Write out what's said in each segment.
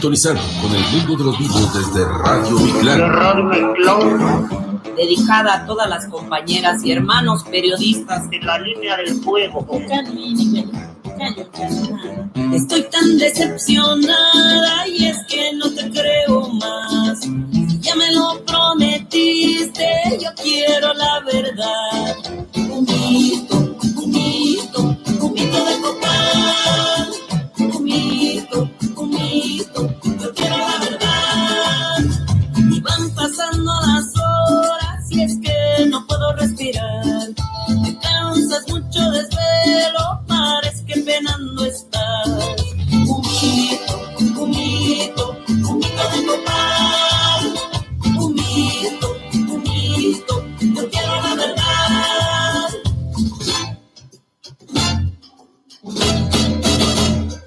sintonizar con el mundo de los vivos desde Radio Miclán. Radio Miclán. Dedicada a todas las compañeras y hermanos periodistas en la línea del fuego. Estoy tan decepcionada y es que no te creo más. Ya me lo prometiste, yo quiero la verdad. Humito, humito, humito de copal.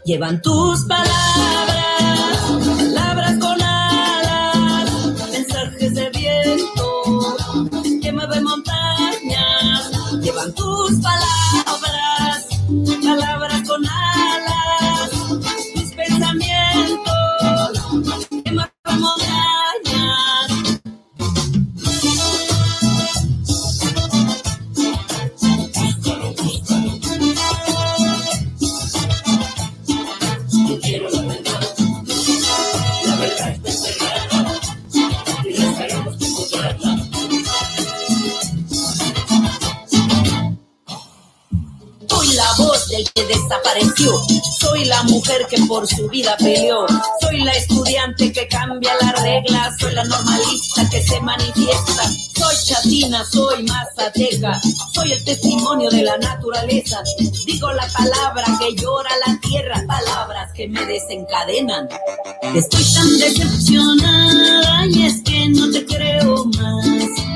Llevan tus palabras, Soy la mujer que por su vida peleó. Soy la estudiante que cambia las reglas. Soy la normalista que se manifiesta. Soy chatina, soy mazateca. Soy el testimonio de la naturaleza. Digo la palabra que llora la tierra. Palabras que me desencadenan. Estoy tan decepcionada y es que no te creo más.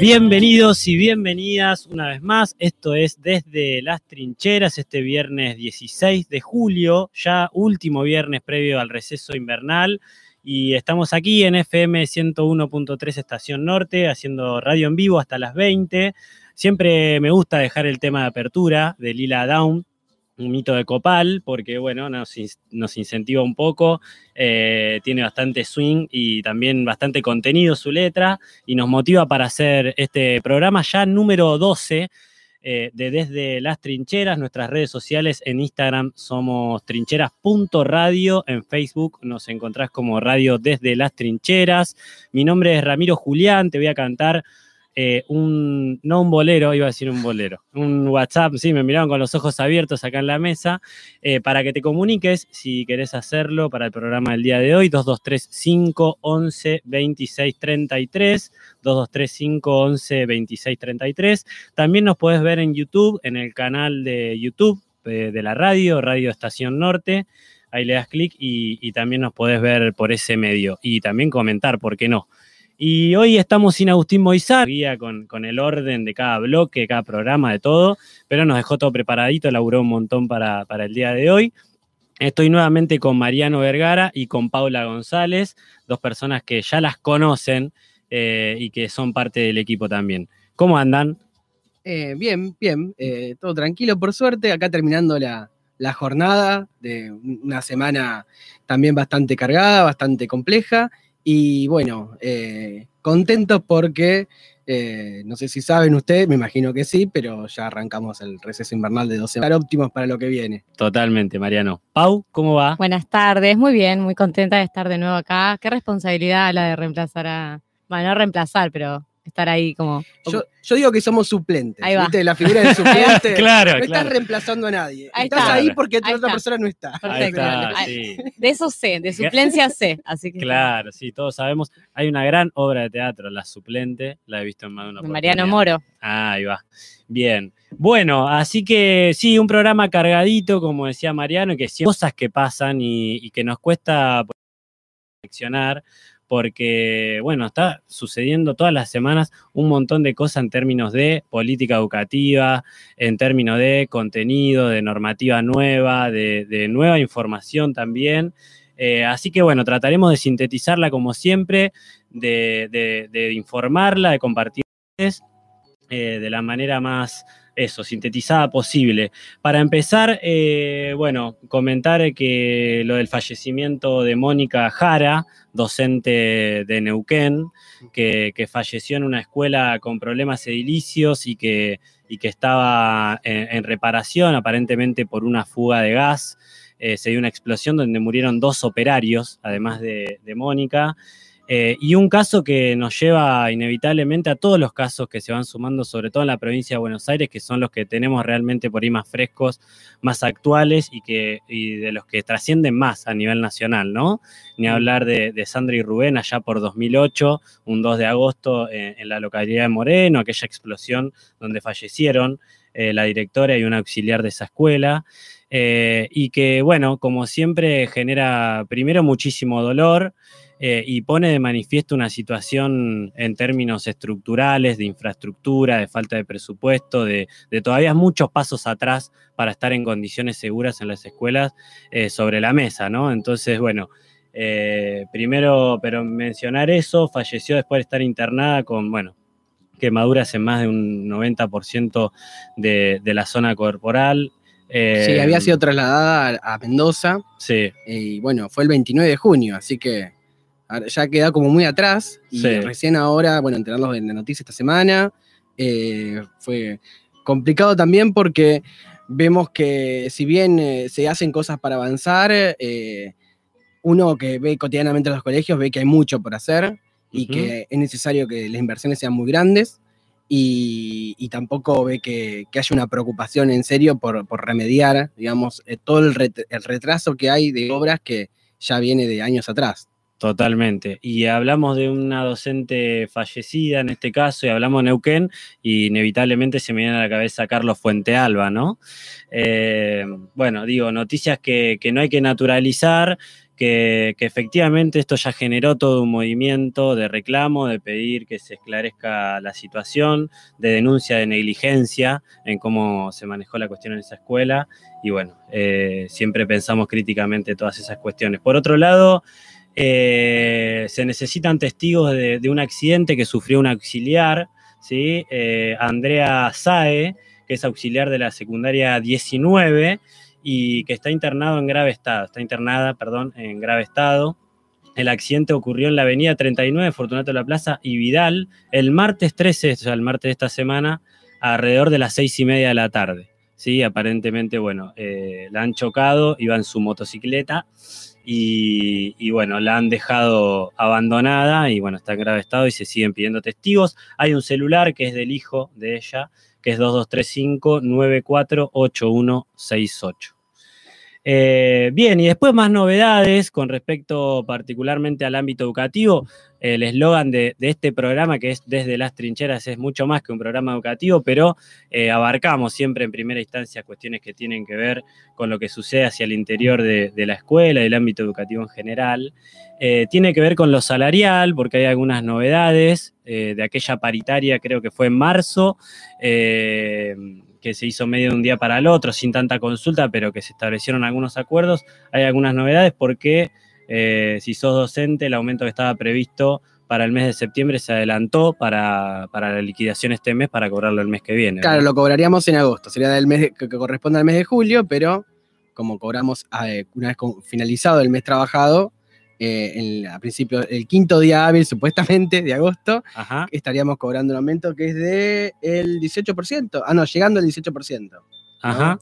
Bienvenidos y bienvenidas una vez más. Esto es Desde las Trincheras, este viernes 16 de julio, ya último viernes previo al receso invernal. Y estamos aquí en FM 101.3 Estación Norte, haciendo radio en vivo hasta las 20. Siempre me gusta dejar el tema de apertura de Lila Down, un mito de Copal, porque bueno, nos, in- nos incentiva un poco, eh, tiene bastante swing y también bastante contenido su letra, y nos motiva para hacer este programa ya número 12 eh, de Desde las Trincheras, nuestras redes sociales en Instagram somos trincheras.radio, en Facebook nos encontrás como Radio Desde las Trincheras. Mi nombre es Ramiro Julián, te voy a cantar eh, un, no un bolero, iba a decir un bolero, un WhatsApp, sí, me miraron con los ojos abiertos acá en la mesa, eh, para que te comuniques si querés hacerlo para el programa del día de hoy, 2235 11 26 33, 2235 11 26 33. También nos podés ver en YouTube, en el canal de YouTube eh, de la radio, Radio Estación Norte. Ahí le das clic y, también nos podés ver por ese medio y también comentar, ¿por qué no? Y hoy estamos sin Agustín Moizar, guía con, con el orden de cada bloque, cada programa, de todo, pero nos dejó todo preparadito, laburó un montón para, para el día de hoy. Estoy nuevamente con Mariano Vergara y con Paula González, dos personas que ya las conocen eh, y que son parte del equipo también. ¿Cómo andan? Eh, bien, bien, eh, todo tranquilo por suerte, acá terminando la, la jornada de una semana también bastante cargada, bastante compleja y bueno, eh, contentos porque, eh, no sé si saben ustedes, me imagino que sí, pero ya arrancamos el receso invernal de 12 Estar óptimos para lo que viene. Totalmente, Mariano. Pau, ¿cómo va? Buenas tardes, muy bien, muy contenta de estar de nuevo acá. Qué responsabilidad la de reemplazar a. Bueno, no reemplazar, pero estar ahí como. Yo, yo digo que somos suplentes, Ahí va. ¿viste? La figura del suplente. Claro, no estás claro. reemplazando a nadie. Ahí estás está. ahí porque Ahí otra está. persona no está. Ahí Perfecto. está, Ay, sí. De eso sé, de suplencia sé. Así que. Claro, sí, todos sabemos. Hay una gran obra de teatro, La Suplente, la he visto en más de una De Mariano. Moro. Ah, ahí va. Bien. Bueno, así que sí, un programa cargadito, como decía Mariano, que sí, cosas que pasan y, y que nos cuesta reflexionar, porque, bueno, está sucediendo todas las semanas un montón de cosas en términos de política educativa, en términos de contenido, de normativa nueva, de, nueva información también. Eh, así que, bueno, trataremos de sintetizarla como siempre, de informarla, de compartirles eh, de la manera más, eso, sintetizada posible. Para empezar, eh, bueno, comentar que lo del fallecimiento de Mónica Jara, docente de Neuquén, que, que falleció en una escuela con problemas edilicios y que, y que estaba en, reparación, aparentemente por una fuga de gas. Eh, se dio una explosión donde murieron dos operarios, además de, de Mónica. Eh, y un caso que nos lleva inevitablemente a todos los casos que se van sumando, sobre todo en la provincia de Buenos Aires, que son los que tenemos realmente por ahí más frescos, más actuales y, que, y de los que trascienden más a nivel nacional, ¿no? Ni hablar de, de Sandra y Rubén allá por 2008, un 2 de agosto en, en la localidad de Moreno, aquella explosión donde fallecieron eh, la directora y un auxiliar de esa escuela. Eh, y que, bueno, como siempre, genera primero muchísimo dolor eh, y pone de manifiesto una situación en términos estructurales, de infraestructura, de falta de presupuesto, de, de todavía muchos pasos atrás para estar en condiciones seguras en las escuelas eh, sobre la mesa, ¿no? Entonces, bueno, eh, primero, pero mencionar eso, falleció después de estar internada con, bueno, quemaduras en más de un 90% de, de la zona corporal. Eh, Sí, había sido trasladada a, Mendoza Sí, y bueno, fue el 29 de junio, así que ya queda como muy atrás y Sí. recién ahora, bueno, enterarlos en la noticia esta semana, eh, fue complicado también porque vemos que si bien eh, se hacen cosas para avanzar, eh, uno que ve cotidianamente los colegios ve que hay mucho por hacer y que es necesario que las inversiones sean muy grandes y, y tampoco ve que, que haya una preocupación en serio por, por remediar, digamos, todo el, ret- el retraso que hay de obras que ya viene de años atrás. Totalmente. Y hablamos de una docente fallecida en este caso, y hablamos de Neuquén, y inevitablemente se me viene a la cabeza Carlos Fuentealba, ¿no? Eh, bueno, digo, noticias que, no hay que naturalizar, que, que efectivamente esto ya generó todo un movimiento de reclamo, de pedir que se esclarezca la situación, de denuncia de negligencia en cómo se manejó la cuestión en esa escuela, y bueno, eh, siempre pensamos críticamente todas esas cuestiones. Por otro lado, eh, se necesitan testigos de, un accidente que sufrió un auxiliar, ¿sí? Eh, Andrea Sae, que es auxiliar de la secundaria 19 y que está internado en grave estado, está internada, perdón, en grave estado. El accidente ocurrió en la avenida 39, Fortunato de la Plaza y Vidal, el martes 13, o sea, el martes de esta semana, alrededor de las seis y media de la tarde. Sí, aparentemente, bueno, eh, la han chocado, iba en su motocicleta y, bueno, la han dejado abandonada y bueno, está en grave estado y se siguen pidiendo testigos. Hay un celular que es del hijo de ella, que es 2235-948168. Eh, bien, y después más novedades con respecto particularmente al ámbito educativo. El eslogan de, este programa, que es Desde las Trincheras, es mucho más que un programa educativo, pero eh, abarcamos siempre en primera instancia cuestiones que tienen que ver con lo que sucede hacia el interior de, la escuela y el ámbito educativo en general. Eh, tiene que ver con lo salarial, porque hay algunas novedades de aquella paritaria, creo que fue en marzo que se hizo medio de un día para el otro, sin tanta consulta, pero que se establecieron algunos acuerdos. Hay algunas novedades porque eh, si sos docente, el aumento que estaba previsto para el mes de septiembre se adelantó para, para la liquidación este mes para cobrarlo el mes que viene. Claro, lo cobraríamos en agosto, sería del mes de- que, corresponde al mes de julio, pero como cobramos eh, una vez finalizado el mes trabajado, eh, en- a principio, el quinto día hábil supuestamente de agosto, Ajá. estaríamos cobrando un aumento que es de el 18%. Ah, no, llegando al 18%. Ajá.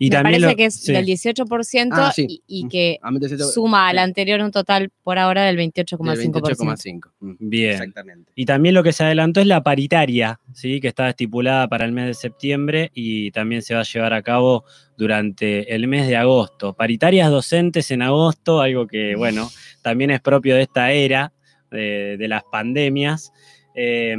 Y Me también parece lo- que es sí. del 18% Ah, sí. y, y que 18%, suma al anterior un total por ahora del del 28,5%. 28,5%. Mm, Bien. Exactamente. Y también lo que se adelantó es la paritaria, ¿sí? que estaba estipulada para el mes de septiembre y también se va a llevar a cabo durante el mes de agosto. Paritarias docentes en agosto, algo que, bueno, también es propio de esta era, de, de las pandemias, eh,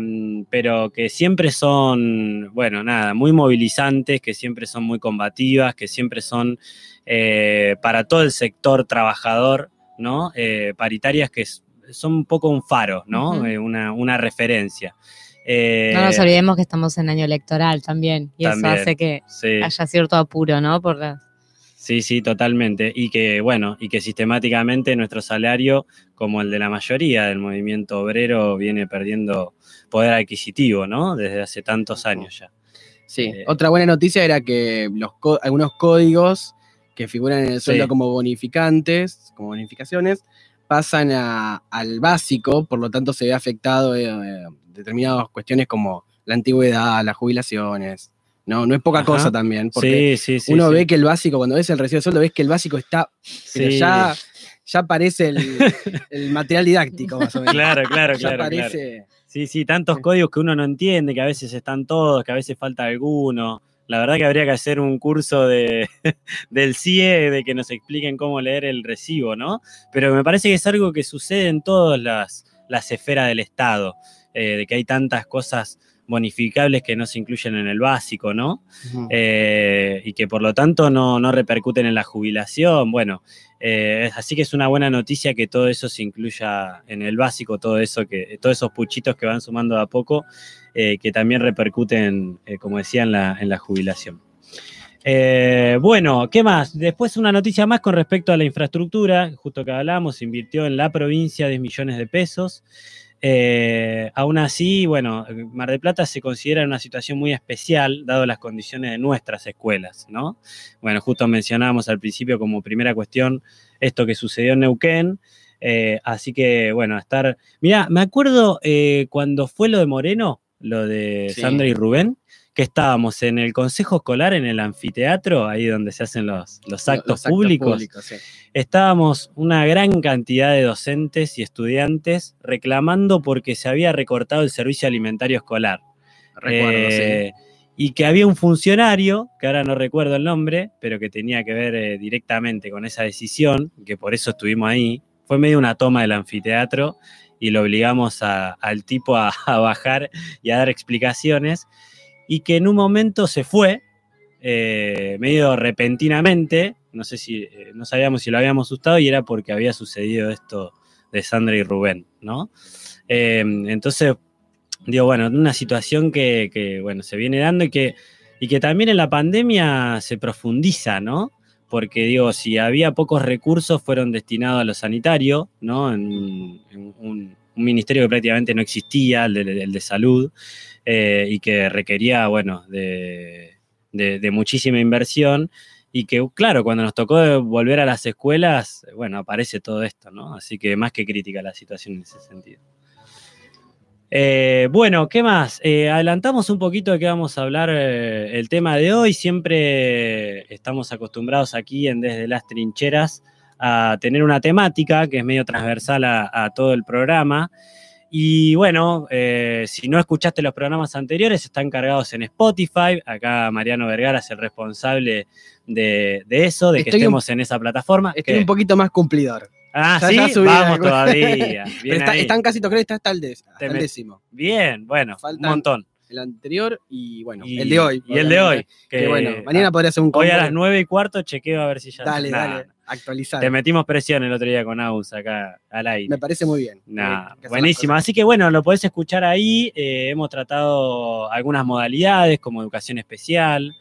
pero que siempre son, bueno, nada, muy movilizantes, que siempre son muy combativas, que siempre son eh, para todo el sector trabajador, ¿no? Eh, paritarias que son un poco un faro, ¿no? Eh, una, una referencia. No nos olvidemos que estamos en año electoral también. Y También. eso hace que sí. haya cierto apuro, ¿no? Por las- Sí, sí, totalmente. Y que, bueno, y que sistemáticamente nuestro salario, como el de la mayoría del movimiento obrero, viene perdiendo poder adquisitivo, ¿no? Desde hace tantos años ya. Sí, Eh, otra buena noticia era que los algunos códigos que figuran en el sueldo Sí. como bonificantes, como bonificaciones, pasan a- al básico, por lo tanto se ve afectado eh, eh, determinadas cuestiones como la antigüedad, las jubilaciones. No, no es poca Ajá. cosa también, porque Sí, sí, sí. uno ve que el básico, cuando ves el recibo de sueldo, ves que el básico está, pero ya, ya aparece el, el material didáctico, más o menos. Claro, claro, ya claro, claro. Sí, sí, tantos códigos que uno no entiende, que a veces están todos, que a veces falta alguno. La verdad que habría que hacer un curso de, del CIE de que nos expliquen cómo leer el recibo, ¿no? Pero me parece que es algo que sucede en todas las, las esferas del Estado, eh, de que hay tantas cosas bonificables que no se incluyen en el básico, ¿no? Eh, y que por lo tanto no, no repercuten en la jubilación. Bueno, eh, así que es una buena noticia que todo eso se incluya en el básico, todo eso que, todos esos puchitos que van sumando de a poco, eh, que también repercuten, como decía, en la, en la jubilación. Eh, bueno, ¿qué más? Después una noticia más con respecto a la infraestructura, justo que hablamos, se invirtió en la provincia 10 millones de pesos. Eh, aún así, bueno, Mar del Plata se considera en una situación muy especial, dado las condiciones de nuestras escuelas, ¿no? Bueno, justo mencionábamos al principio como primera cuestión esto que sucedió en Neuquén. eh, así que, bueno, estar. Mira, me acuerdo eh, cuando fue lo de Moreno, lo de Sí. Sandra y Rubén, que estábamos en el consejo escolar, en el anfiteatro, ahí donde se hacen los, los actos, Los públicos sí. estábamos una gran cantidad de docentes y estudiantes reclamando porque se había recortado el servicio alimentario escolar. Recuerdo, sí. Eh, Y que había un funcionario, que ahora no recuerdo el nombre, pero que tenía que ver eh, directamente con esa decisión, que por eso estuvimos ahí. Fue medio una toma del anfiteatro y lo obligamos a- al tipo a, a bajar y a dar explicaciones. Y que en un momento se fue, eh, medio repentinamente, no sé si, eh, no sabíamos si lo habíamos asustado y era porque había sucedido esto de Sandra y Rubén, ¿no? Eh, entonces, digo, bueno, una situación que, bueno, se viene dando y que, y que también en la pandemia se profundiza, ¿no? Porque, digo, si había pocos recursos fueron destinados a lo sanitario, ¿no? En, un- ministerio que prácticamente no existía, el de salud, eh, y que requería, bueno, de, muchísima inversión y que, claro, cuando nos tocó volver a las escuelas, bueno, aparece todo esto, ¿no? Así que más que crítica la situación en ese sentido. Eh, bueno, ¿qué más? Eh, adelantamos un poquito de qué vamos a hablar el tema de hoy. Siempre estamos acostumbrados aquí en Desde las Trincheras a tener una temática que es medio transversal a todo el programa. Y bueno, eh, si no escuchaste los programas anteriores, están cargados en Spotify. Acá Mariano Vergara es el responsable de, de eso, de que un- estemos en esa plataforma. Estoy ¿Qué? un poquito más cumplidor. Ah, Ya- sí, ya vamos algo. todavía. Está- están casi tocados, está hasta el, hasta met- décimo. Bien, bueno, un Faltan- montón. El anterior y bueno, Y- el de hoy. Y el de hoy. Que, bueno, mañana podría ser un Hoy a las nueve y cuarto chequeo a ver si ya. Dale, dale, actualizar. Te metimos presión el otro día con Aus acá al aire. Me parece muy bien. Nah, las buenísimo. Así que bueno, lo podés escuchar ahí. Eh, hemos tratado algunas modalidades como educación especial.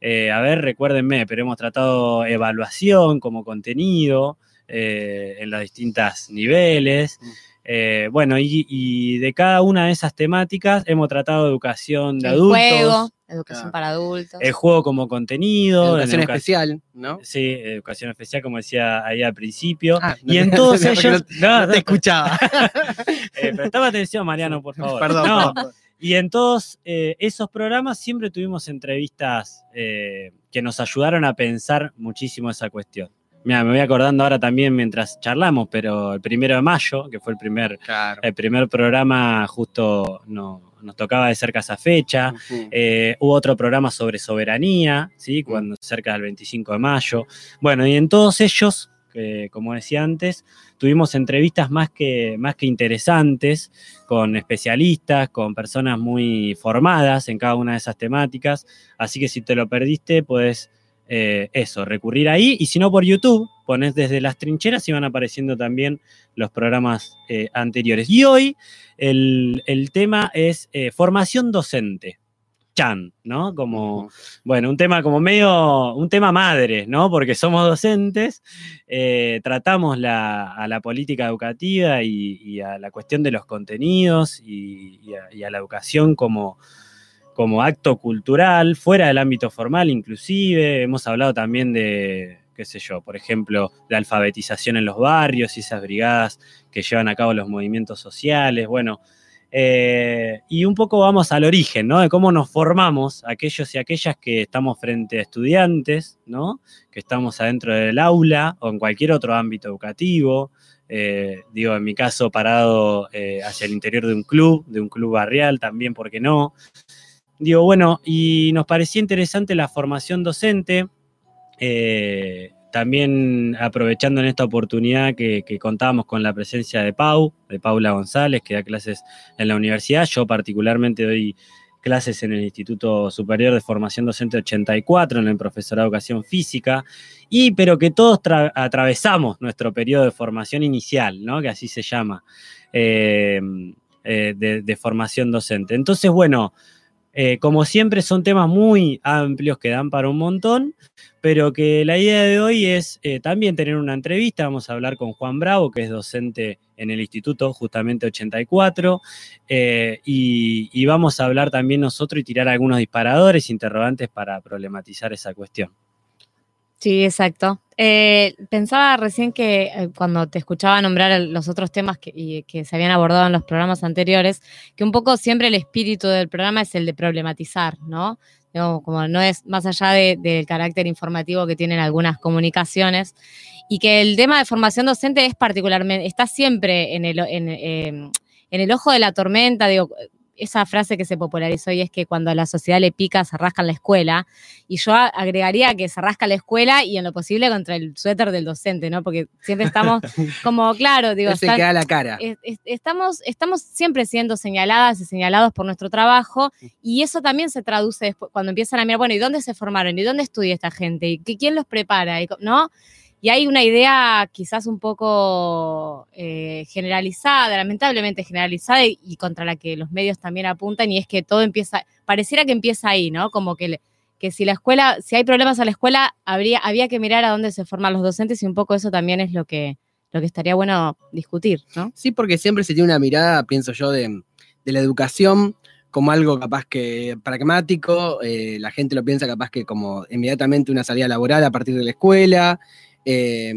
Eh, a ver, recuérdenme, pero hemos tratado evaluación como contenido eh, en los distintos niveles. Mm. Eh, bueno, y, y de cada una de esas temáticas hemos tratado educación de El adultos, juego, educación Claro. para adultos. el juego como contenido, en Educación educa- especial, ¿no? Sí, educación especial, como decía ahí al principio. Ah, no y te- en todos no, ellos. no No, No no, te escuchaba. eh, prestame atención, Mariano, por favor. Perdón, No, perdón. Y en todos eh, esos programas siempre tuvimos entrevistas eh, que nos ayudaron a pensar muchísimo esa cuestión. Mira, me voy acordando ahora también mientras charlamos, pero el primero de mayo, que fue el primer, Claro. el primer programa, justo no- nos tocaba de cerca esa fecha. Eh, hubo otro programa sobre soberanía, ¿sí? Cuando cerca del 25 de mayo. Bueno, y en todos ellos, que, como decía antes, tuvimos entrevistas más que, más que interesantes con especialistas, con personas muy formadas en cada una de esas temáticas. Así que si te lo perdiste, puedes eh, eso, recurrir ahí. Y si no, por YouTube, pones desde las trincheras y van apareciendo también los programas eh, anteriores. Y hoy el, el tema es eh, formación docente. Chan, ¿no? Como, bueno, un tema como medio, un tema madre, ¿no? Porque somos docentes, eh, tratamos la- a la política educativa y, y a la cuestión de los contenidos y, y a, y a la educación como, como acto cultural, fuera del ámbito formal inclusive. Hemos hablado también de, qué sé yo, por ejemplo, de alfabetización en los barrios y esas brigadas que llevan a cabo los movimientos sociales. Bueno, eh, y un poco vamos al origen, ¿no? De cómo nos formamos aquellos y aquellas que estamos frente a estudiantes, ¿no? Que estamos adentro del aula o en cualquier otro ámbito educativo. Eh, digo, en mi caso, parado eh, hacia el interior de un club, de un club barrial también, ¿por qué no? Digo, bueno, y nos parecía interesante la formación docente. Eh, también aprovechando en esta oportunidad que, contábamos con la presencia de Pau, de Paula González, que da clases en la universidad. Yo particularmente doy clases en el Instituto Superior de Formación Docente 84, en el profesorado de Educación Física, y pero que todos atravesamos nuestro periodo de formación inicial, ¿no? que así se llama, eh, eh, de, de formación docente. Entonces, bueno, eh, como siempre son temas muy amplios que dan para un montón, pero que la idea de hoy es eh, también tener una entrevista. Vamos a hablar con Juan Bravo, que es docente en el Instituto justamente 84, eh, y, y, vamos a hablar también nosotros y tirar algunos disparadores, interrogantes para problematizar esa cuestión. Sí, exacto. Eh, pensaba recién que eh, cuando te escuchaba nombrar los otros temas que, y, que, se habían abordado en los programas anteriores, que un poco siempre el espíritu del programa es el de problematizar, ¿no? Digo, como no es más allá del de, de carácter informativo que tienen algunas comunicaciones, y que el tema de formación docente es particularmente, está siempre en el, en, eh, en el ojo de la tormenta, digo, esa frase que se popularizó y es que cuando a la sociedad le pica, se rasca en la escuela. Y yo agregaría que se rasca la escuela y en lo posible contra el suéter del docente, ¿no? Porque siempre estamos como, claro, digo. se queda la cara. Es, es, estamos, estamos siempre siendo señaladas y señalados por nuestro trabajo y eso también se traduce después cuando empiezan a mirar, bueno, ¿y dónde se formaron? ¿Y dónde estudia esta gente? ¿Y quién los prepara? ¿No? Y hay una idea quizás un poco eh, generalizada, lamentablemente generalizada, y, contra la que los medios también apuntan, y es que todo empieza, pareciera que empieza ahí, ¿no? Como que, que si la escuela, si hay problemas a la escuela, habría, había que mirar a dónde se forman los docentes, y un poco eso también es lo que, lo que estaría bueno discutir, ¿no? Sí, porque siempre se tiene una mirada, pienso yo, de, de la educación como algo capaz que pragmático, eh, la gente lo piensa capaz que como inmediatamente una salida laboral a partir de la escuela, eh,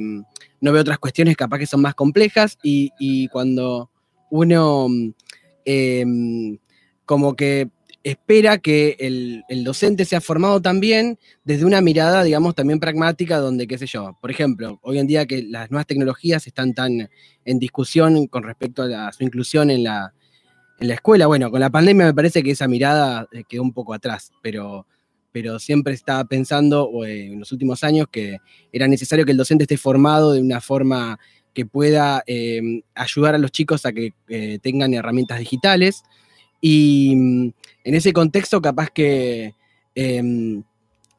no veo otras cuestiones capaz que son más complejas y, cuando uno eh, como que espera que el, el, docente sea formado también desde una mirada, digamos, también pragmática, donde, qué sé yo, por ejemplo, hoy en día que las nuevas tecnologías están tan en discusión con respecto a, a su inclusión en la, en la escuela, bueno, con la pandemia me parece que esa mirada eh, quedó un poco atrás, pero pero siempre estaba pensando eh, en los últimos años que era necesario que el docente esté formado de una forma que pueda eh, ayudar a los chicos a que eh, tengan herramientas digitales. Y mm, en ese contexto, capaz que em,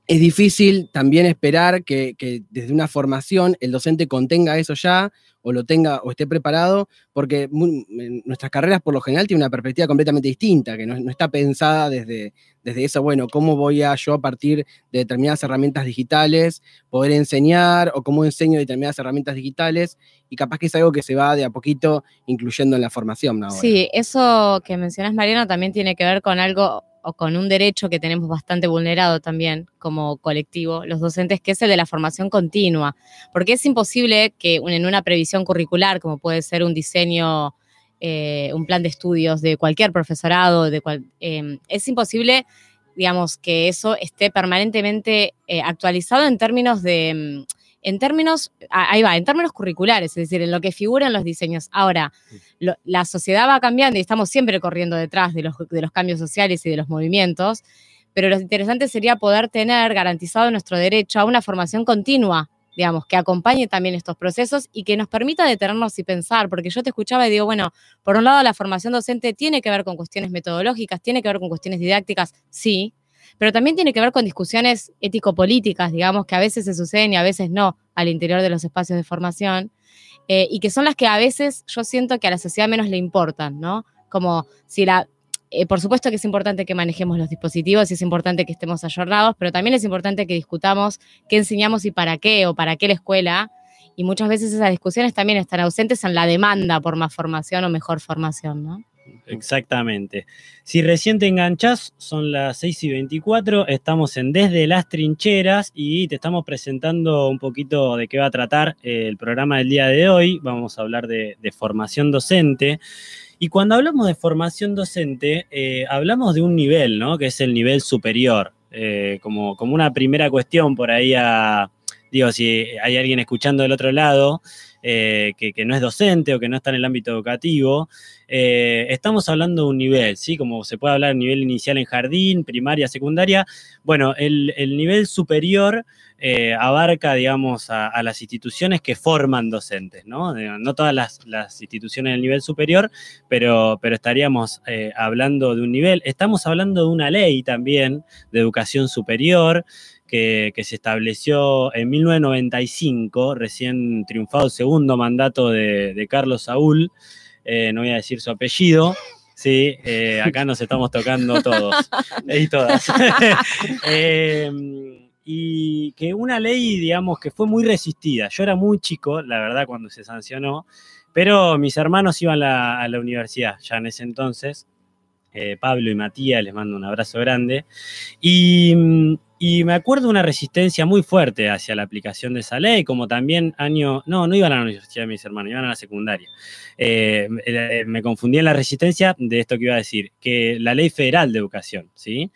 es difícil también esperar que, desde una formación el docente contenga eso ya o lo tenga o esté preparado, porque nuestras carreras por lo general tienen una perspectiva completamente distinta, que no, está pensada desde, desde eso, bueno, cómo voy a yo a partir de determinadas herramientas digitales poder enseñar o cómo enseño determinadas herramientas digitales y capaz que es algo que se va de a poquito incluyendo en la formación. Sí, eso que mencionas, Mariano, también tiene que ver con algo o con un derecho que tenemos bastante vulnerado también como colectivo, los docentes, que es el de la formación continua, porque es imposible que en una previsión curricular, como puede ser un diseño, eh, un plan de estudios de cualquier profesorado, de cual, eh, es imposible, digamos, que eso esté permanentemente eh, actualizado en términos de en términos, ahí va, en términos curriculares, es decir, en lo que figuran los diseños. Ahora, lo, la sociedad va cambiando y estamos siempre corriendo detrás de los, de los cambios sociales y de los movimientos, pero lo interesante sería poder tener garantizado nuestro derecho a una formación continua, digamos, que acompañe también estos procesos y que nos permita detenernos y pensar, porque yo te escuchaba y digo, bueno, por un lado la formación docente tiene que ver con cuestiones metodológicas, tiene que ver con cuestiones didácticas, sí, pero también tiene que ver con discusiones ético-políticas, digamos, que a veces se suceden y a veces no al interior de los espacios de formación, eh, y que son las que a veces yo siento que a la sociedad menos le importan, ¿no? Como si la... Eh, por supuesto que es importante que manejemos los dispositivos y es importante que estemos ayornados, pero también es importante que discutamos qué enseñamos y para qué, o para qué la escuela, y muchas veces esas discusiones también están ausentes en la demanda por más formación o mejor formación, ¿no? Exactamente. Si recién te enganchás, son las 6 y 24, estamos en Desde las Trincheras y te estamos presentando un poquito de qué va a tratar eh, el programa del día de hoy. Vamos a hablar de, formación docente. Y cuando hablamos de formación docente, eh, hablamos de un nivel, ¿no? Que es el nivel superior. Eh, como, como una primera cuestión por ahí a, digo, si hay alguien escuchando del otro lado, eh, que, no es docente o que no está en el ámbito educativo, eh, estamos hablando de un nivel, ¿sí? Como se puede hablar de nivel inicial en jardín, primaria, secundaria. Bueno, el, el nivel superior eh, abarca, digamos, a, a, las instituciones que forman docentes, ¿no? No todas las, las instituciones del nivel superior, pero, pero estaríamos hablando de un nivel. Estamos hablando de una ley también de educación superior. Que, que, se estableció en 1995, recién triunfado segundo mandato de, de Carlos Saúl, eh, no voy a decir su apellido, sí, eh, acá nos estamos tocando todos y todas. eh, y que una ley, digamos, que fue muy resistida. Yo era muy chico, la verdad, cuando se sancionó, pero mis hermanos iban a la, a la universidad ya en ese entonces. Eh, Pablo y Matías, les mando un abrazo grande. Y, y, me acuerdo una resistencia muy fuerte hacia la aplicación de esa ley, como también año, no, no iban a la universidad mis hermanos, iban a la secundaria. Eh, eh, me confundí en la resistencia de esto que iba a decir, que la ley federal de educación, ¿sí?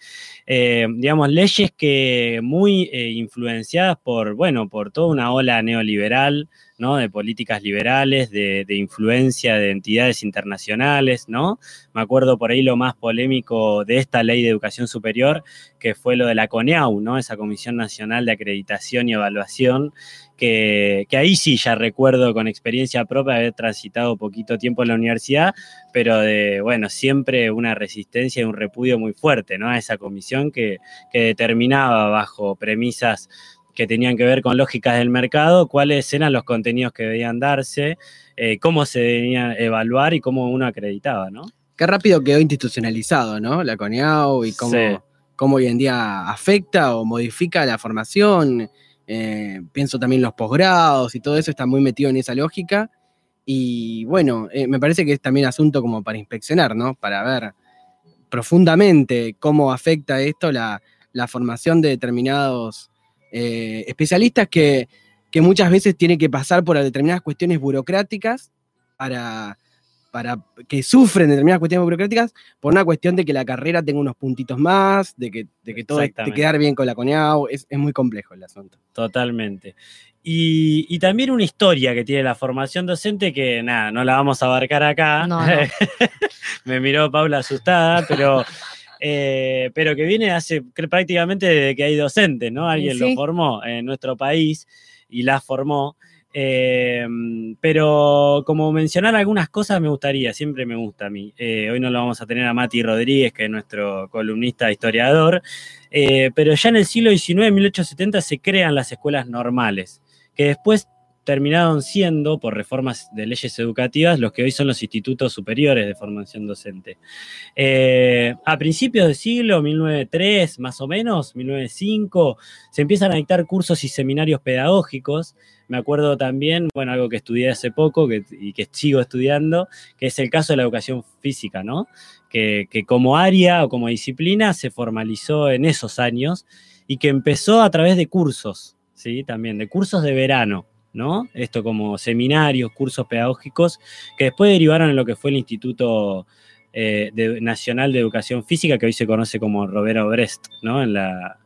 Eh, digamos, leyes que muy influenciadas por, bueno, por toda una ola neoliberal, ¿no? De políticas liberales, de, de, influencia de entidades internacionales, ¿no? Me acuerdo por ahí lo más polémico de esta ley de educación superior, que fue lo de la CONEAU, ¿no? Esa Comisión Nacional de Acreditación y Evaluación, que, que, ahí sí ya recuerdo con experiencia propia haber transitado poquito tiempo en la universidad, pero de, bueno, siempre una resistencia y un repudio muy fuerte, ¿no? A esa comisión que, que determinaba bajo premisas que tenían que ver con lógicas del mercado, cuáles eran los contenidos que debían darse, eh, cómo se debían evaluar y cómo uno acreditaba, ¿no? Qué rápido quedó institucionalizado, ¿no? La CONIAU y cómo, sí. Cómo hoy en día afecta o modifica la formación. Eh, pienso también los posgrados y todo eso está muy metido en esa lógica. Y bueno, eh, me parece que es también asunto como para inspeccionar, ¿no? Para ver profundamente cómo afecta esto la, formación de determinados eh, especialistas que, muchas veces tienen que pasar por determinadas cuestiones burocráticas para, para que sufren determinadas cuestiones burocráticas por una cuestión de que la carrera tenga unos puntitos más, de que, de que todo te quedar bien con la CONIAU, es, es, muy complejo el asunto. Totalmente. Y, y, también una historia que tiene la formación docente que nada, no la vamos a abarcar acá. No, no. Me miró Paula asustada, pero... Eh, pero que viene hace prácticamente desde que hay docentes, ¿no? Alguien sí. lo formó en nuestro país y la formó. Eh, pero como mencionar algunas cosas me gustaría, siempre me gusta a mí. Eh, hoy no lo vamos a tener a Mati Rodríguez, que es nuestro columnista historiador, eh, pero ya en el siglo XIX, en 1870, se crean las escuelas normales, que después terminaron siendo, por reformas de leyes educativas, los que hoy son los institutos superiores de formación docente. Eh, a principios del siglo, 1903 más o menos, 1905, se empiezan a dictar cursos y seminarios pedagógicos. Me acuerdo también, bueno, algo que estudié hace poco y que sigo estudiando, que es el caso de la educación física, ¿no? Que, que como área o como disciplina se formalizó en esos años y que empezó a través de cursos, ¿sí? También de cursos de verano. ¿No? Esto como seminarios, cursos pedagógicos, que después derivaron en lo que fue el Instituto eh, de, Nacional de Educación Física, que hoy se conoce como Roberto Brest, ¿no?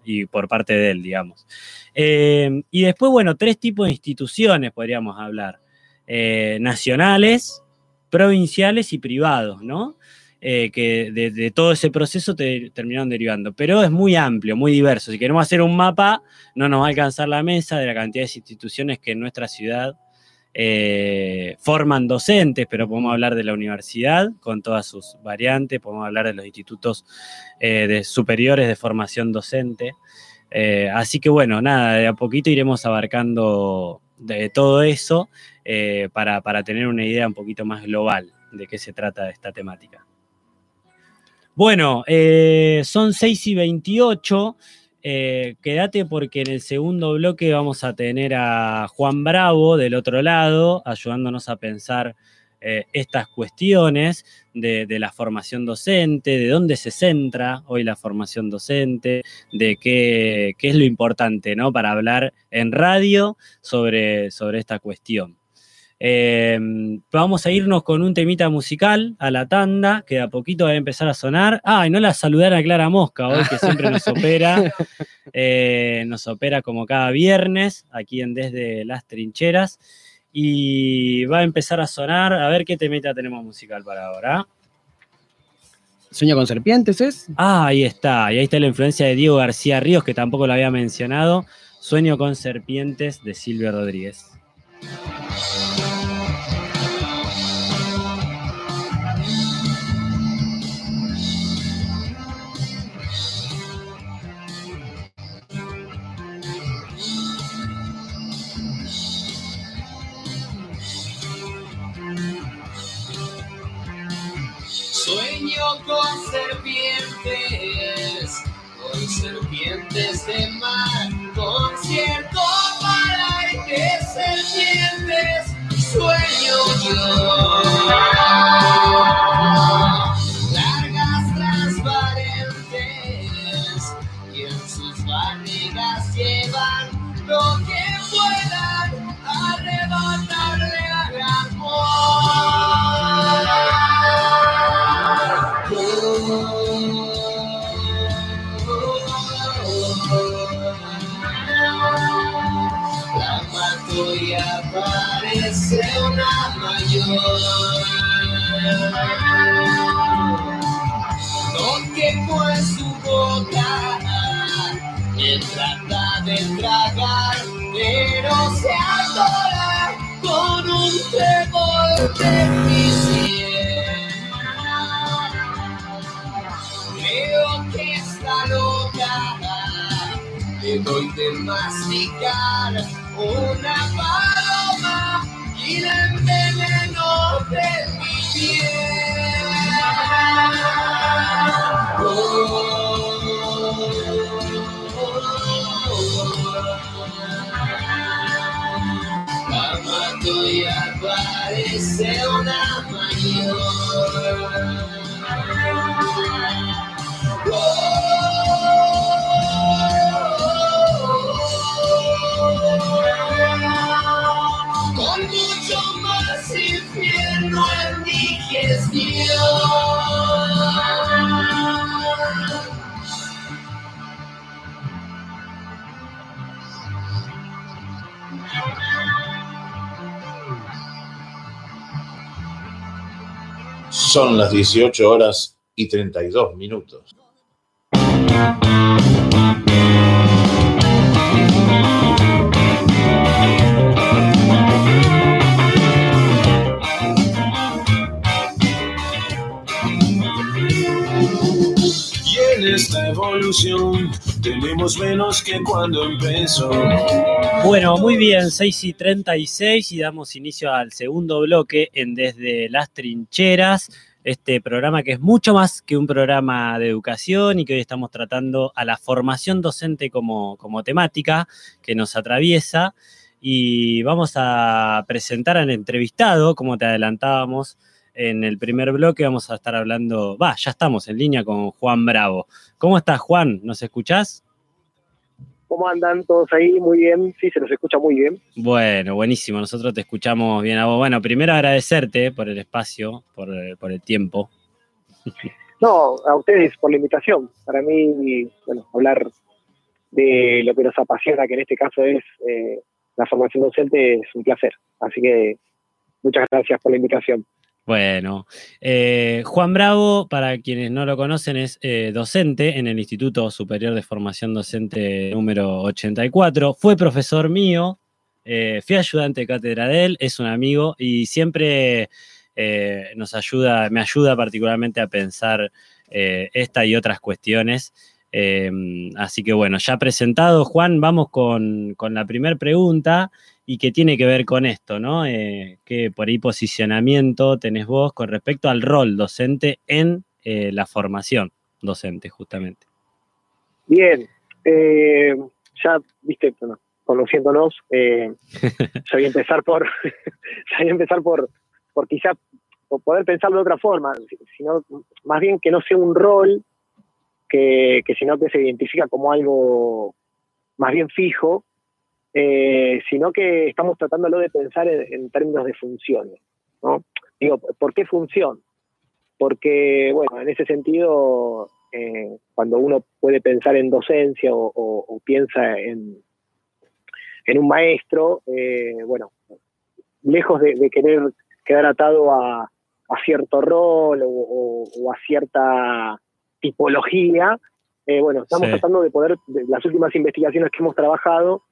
Y por parte de él, digamos. Eh, y después, bueno, tres tipos de instituciones podríamos hablar. Eh, nacionales, provinciales y privados, ¿no? Eh, que de, todo ese proceso te terminaron derivando. Pero es muy amplio, muy diverso. Si queremos hacer un mapa, no nos va a alcanzar la mesa de la cantidad de instituciones que en nuestra ciudad eh, forman docentes, pero podemos hablar de la universidad con todas sus variantes, podemos hablar de los institutos eh, superiores de formación docente. Así que bueno, nada, de a poquito iremos abarcando todo eso para tener una idea un poquito más global de qué se trata esta temática. Bueno, eh, son 6 y 28. Eh, quédate porque en el segundo bloque vamos a tener a Juan Bravo del otro lado, ayudándonos a pensar eh, estas cuestiones de, de la formación docente, de dónde se centra hoy la formación docente, de qué, qué es lo importante ¿no? para hablar en radio sobre, sobre esta cuestión. Eh, vamos a irnos con un temita musical a la tanda, que a poquito va a empezar a sonar. Ah, y no la saludar a Clara Mosca hoy, que siempre nos opera. Eh, nos opera como cada viernes aquí en Desde las Trincheras. Y va a empezar a sonar. A ver qué temita tenemos musical para ahora. Sueño con serpientes es. Ah, ahí está. Y ahí está la influencia de Diego García Ríos, que tampoco lo había mencionado. Sueño con serpientes de Silvio Rodríguez. Con serpientes de mar, concierto para de serpientes, sueño yo. Doy de masticar una Son las 18 horas y 32 minutos. Y en esta evolución tenemos menos que cuando empezó. Bueno, muy bien, 6 y 36 y damos inicio al segundo bloque en Desde las Trincheras, este programa que es mucho más que un programa de educación y que hoy estamos tratando a la formación docente como, como temática que nos atraviesa y vamos a presentar al entrevistado, como te adelantábamos en el primer bloque, vamos a estar hablando, va, ya estamos en línea con Juan Bravo. ¿Cómo estás, Juan? ¿Nos escuchás? ¿Cómo andan todos ahí? Muy bien, sí, se los escucha muy bien. Bueno, buenísimo. Nosotros te escuchamos bien a vos. Bueno, primero agradecerte por el espacio, por, por el tiempo. No, a ustedes por la invitación. Para mí, bueno, hablar de lo que nos apasiona, que en este caso es eh, la formación docente, es un placer. Así que muchas gracias por la invitación. Bueno, eh, Juan Bravo, para quienes no lo conocen, es eh, docente en el Instituto Superior de Formación Docente número 84. Fue profesor mío, eh, fui ayudante de cátedra de él, es un amigo y siempre nos ayuda, me ayuda particularmente a pensar esta y otras cuestiones. Así que bueno, ya presentado, Juan, vamos con, con la primera pregunta y que tiene que ver con esto, ¿no? Eh, ¿Qué por ahí posicionamiento tenés vos con respecto al rol docente en eh, la formación docente, justamente? Bien, eh, ya, viste, bueno, conociéndonos, eh, ya voy a empezar por, ya voy a empezar por, por quizá poder pensarlo de otra forma, sino más bien que no sea un rol que, que sino que se identifica como algo más bien fijo, eh, sino que estamos tratándolo de pensar en, en términos de funciones. ¿no? Digo, ¿por qué función? Porque, bueno, en ese sentido, eh, cuando uno puede pensar en docencia o, o- o piensa en, en un maestro, eh, bueno, lejos de, de querer quedar atado a, a cierto rol o, a cierta tipología, eh, bueno, estamos Sí. tratando de poder, de las últimas investigaciones que hemos trabajado,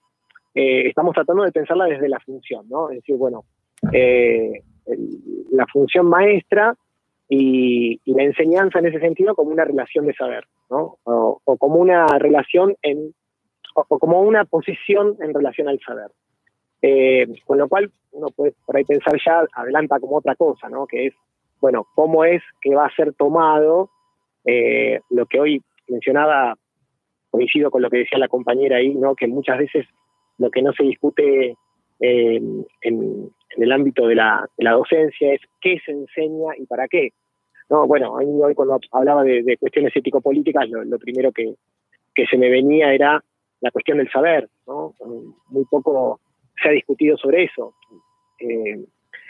eh, estamos tratando de pensarla desde la función, ¿no? Es decir, bueno, eh, la función maestra y, la enseñanza en ese sentido como una relación de saber, ¿no? O, como una relación en, o, o como una posición en relación al saber. Eh, con lo cual uno puede por ahí pensar ya, adelanta como otra cosa, ¿no? Que es, bueno, cómo es que va a ser tomado eh, lo que hoy mencionaba, coincido con lo que decía la compañera ahí, ¿no? Que muchas veces lo que no se discute eh, en, en el ámbito de la, de la docencia es qué se enseña y para qué. No, bueno, a mí hoy cuando hablaba de, cuestiones ético-políticas, lo, lo primero que, que se me venía era la cuestión del saber, ¿no? Muy poco se ha discutido sobre eso. Eh,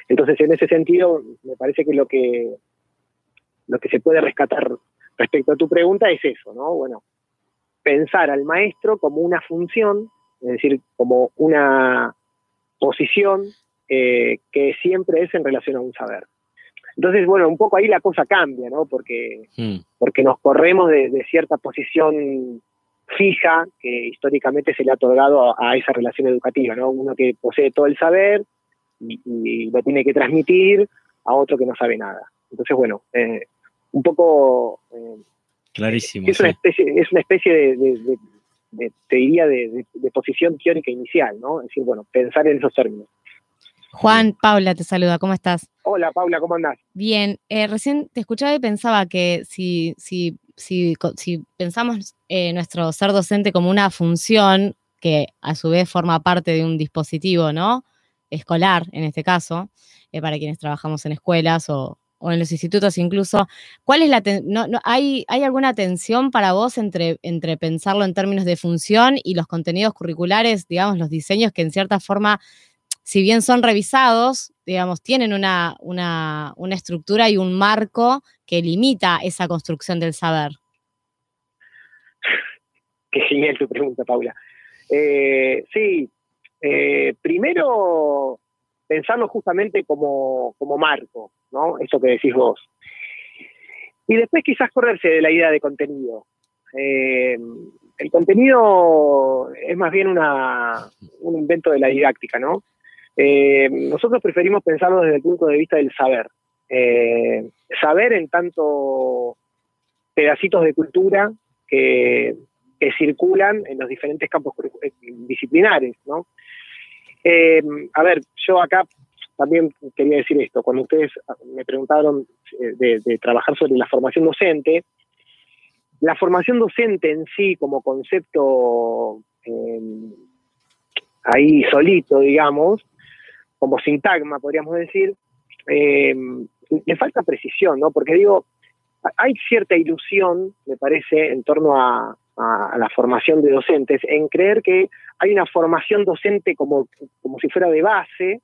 entonces, en ese sentido, me parece que lo que lo que se puede rescatar respecto a tu pregunta es eso, ¿no? Bueno, pensar al maestro como una función, es decir, como una posición eh, que siempre es en relación a un saber. Entonces, bueno, un poco ahí la cosa cambia, ¿no? Porque, Mm, porque nos corremos de, de cierta posición fija que históricamente se le ha otorgado a, a esa relación educativa, ¿no? Uno que posee todo el saber y, y lo tiene que transmitir a otro que no sabe nada. Entonces, bueno, eh, un poco eh, clarísimo. es, una especie, es una especie de, de- de- de- te diría, de, de- de posición teórica inicial, ¿no? Es decir, bueno, pensar en esos términos. Juan, Paula te saluda, ¿cómo estás? Hola, Paula, ¿cómo andás? Bien, eh, recién te escuchaba y pensaba que si, si, si, si pensamos eh, nuestro ser docente como una función que a su vez forma parte de un dispositivo, ¿no? Escolar, en este caso, eh, para quienes trabajamos en escuelas o, o en los institutos incluso, ¿cuál es la no, hay, ¿hay alguna tensión para vos entre, entre pensarlo en términos de función y los contenidos curriculares, digamos, los diseños que en cierta forma si bien son revisados, digamos, tienen una, una, una estructura y un marco que limita esa construcción del saber. Qué genial tu pregunta, Paula. Eh, sí, eh, primero pensarlo justamente como, como marco, ¿no? Eso que decís vos. Y después quizás correrse de la idea de contenido. Eh, el contenido es más bien una, un invento de la didáctica, ¿no? Eh, nosotros preferimos pensarlo desde el punto de vista del saber. Eh, saber en tanto pedacitos de cultura que, que circulan en los diferentes campos disciplinares, ¿no? Eh, a ver, yo acá también quería decir esto. Cuando ustedes me preguntaron eh, de, trabajar sobre la formación docente, la formación docente en sí como concepto eh, ahí solito, digamos, como sintagma, podríamos decir, eh, le falta precisión, ¿no? Porque digo, hay cierta ilusión, me parece, en torno a, a- la formación de docentes, en creer que hay una formación docente como, como si fuera de base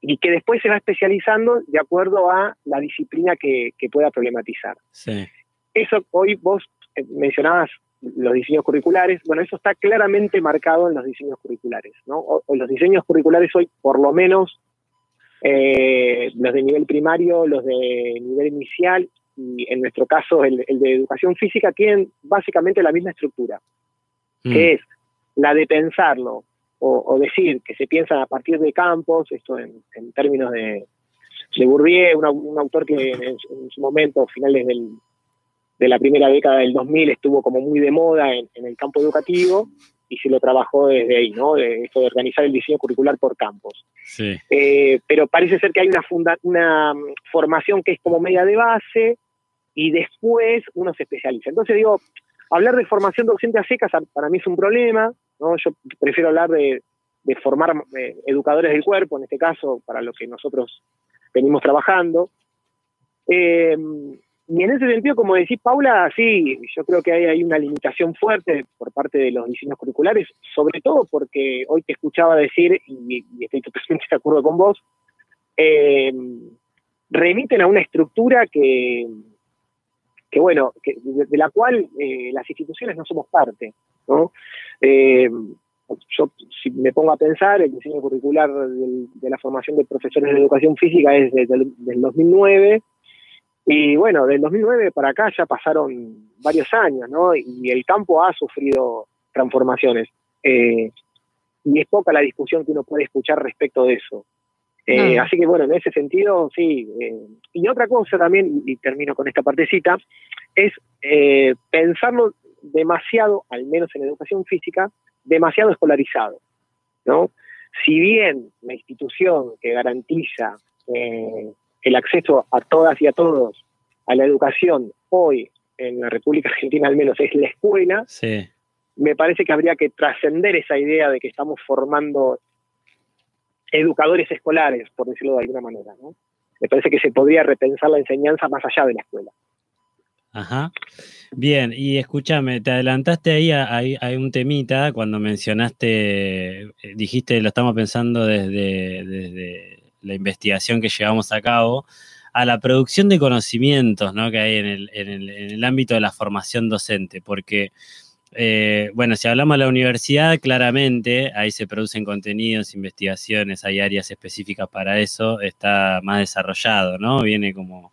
y que después se va especializando de acuerdo a la disciplina que, que pueda problematizar. Sí. Eso hoy vos eh, mencionabas los diseños curriculares, bueno, eso está claramente marcado en los diseños curriculares, ¿no? O, o los diseños curriculares hoy, por lo menos, eh, los de nivel primario, los de nivel inicial y en nuestro caso el, el de educación física, tienen básicamente la misma estructura, Mm, que es la de pensarlo o, o decir que se piensa a partir de campos, esto en, en términos de, de Bourdieu, un, au- un autor que en, en su momento, finales del, de la primera década del 2000, estuvo como muy de moda en, en el campo educativo y se lo trabajó desde ahí, ¿no? De esto de organizar el diseño curricular por campos. sí. Eh, pero parece ser que hay una, funda- una mm, formación que es como media de base y después uno se especializa. Entonces digo, hablar de formación docente a secas para mí es un problema, ¿no? Yo prefiero hablar de, de formar eh, educadores del cuerpo, en este caso, para lo que nosotros venimos trabajando. Eh, y en ese sentido, como decís, Paula, sí, yo creo que hay, hay, una limitación fuerte por parte de los diseños curriculares, sobre todo porque hoy te escuchaba decir, y, estoy totalmente de acuerdo con vos, eh, remiten a una estructura que, que bueno, que, de, de, la cual eh, las instituciones no somos parte, ¿no? Eh, yo, si me pongo a pensar, el diseño curricular del, de la formación de profesores de educación física es desde el del 2009, y bueno, del 2009 para acá ya pasaron varios años, ¿no? Y el campo ha sufrido transformaciones. Eh, y es poca la discusión que uno puede escuchar respecto de eso. Eh, Así que bueno, en ese sentido, sí. Eh, y otra cosa también, y, termino con esta partecita, es pensarlo demasiado, al menos en educación física, demasiado escolarizado, ¿no? Si bien la institución que garantiza el acceso a todas y a todos a la educación hoy en la República Argentina al menos es la escuela, sí. me parece que habría que trascender esa idea de que estamos formando educadores escolares, por decirlo de alguna manera. ¿no? Me parece que se podría repensar la enseñanza más allá de la escuela. Ajá. Bien, y escúchame, te adelantaste ahí a, a, a, un temita cuando mencionaste, eh, dijiste, lo estamos pensando desde, desde la investigación que llevamos a cabo, a la producción de conocimientos ¿no? que hay en el, en, el, en el, ámbito de la formación docente, porque, eh, bueno, si hablamos de la universidad, claramente ahí se producen contenidos, investigaciones, hay áreas específicas para eso, está más desarrollado, ¿no? Viene como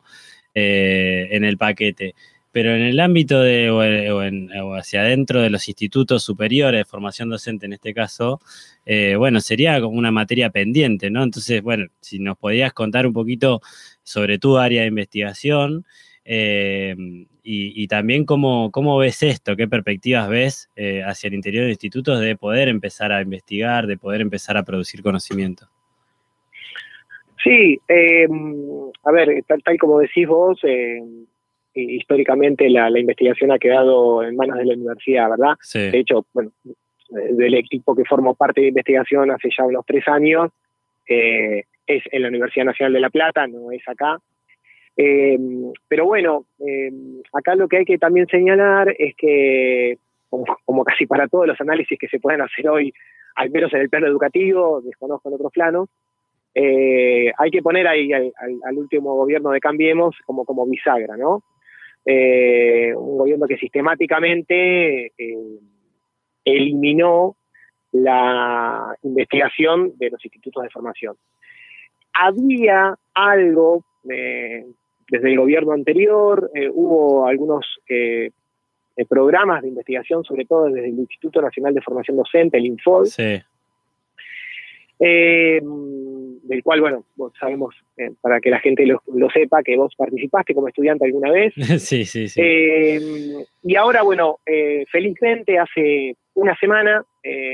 eh, en el paquete. Pero en el ámbito de, o, en, hacia adentro de los institutos superiores formación docente en este caso, eh, bueno, sería como una materia pendiente, ¿no? Entonces, bueno, si nos podías contar un poquito sobre tu área de investigación eh, y, también cómo, cómo, ves esto, qué perspectivas ves eh, hacia el interior de institutos de poder empezar a investigar, de poder empezar a producir conocimiento. Sí, eh, a ver, tal, tal, como decís vos, históricamente la, la, investigación ha quedado en manos de la universidad, ¿verdad? Sí. De hecho, bueno, del equipo que formó parte de investigación hace ya unos tres años, eh, es en la Universidad Nacional de La Plata, no es acá. Eh, pero bueno, eh, acá lo que hay que también señalar es que, como, como, casi para todos los análisis que se pueden hacer hoy, al menos en el plano educativo, desconozco en otros planos, eh, hay que poner ahí al, al, último gobierno de Cambiemos como, como bisagra, ¿no? Eh, un gobierno que sistemáticamente eh, eliminó la investigación de los institutos de formación. Había algo eh, desde el gobierno anterior, hubo algunos programas de investigación, sobre todo desde el Instituto Nacional de Formación Docente, el INFOD, sí. Eh, del cual, bueno, sabemos, eh, para que la gente lo, lo, sepa, que vos participaste como estudiante alguna vez. sí, sí, sí. Eh, y ahora, bueno, felizmente hace una semana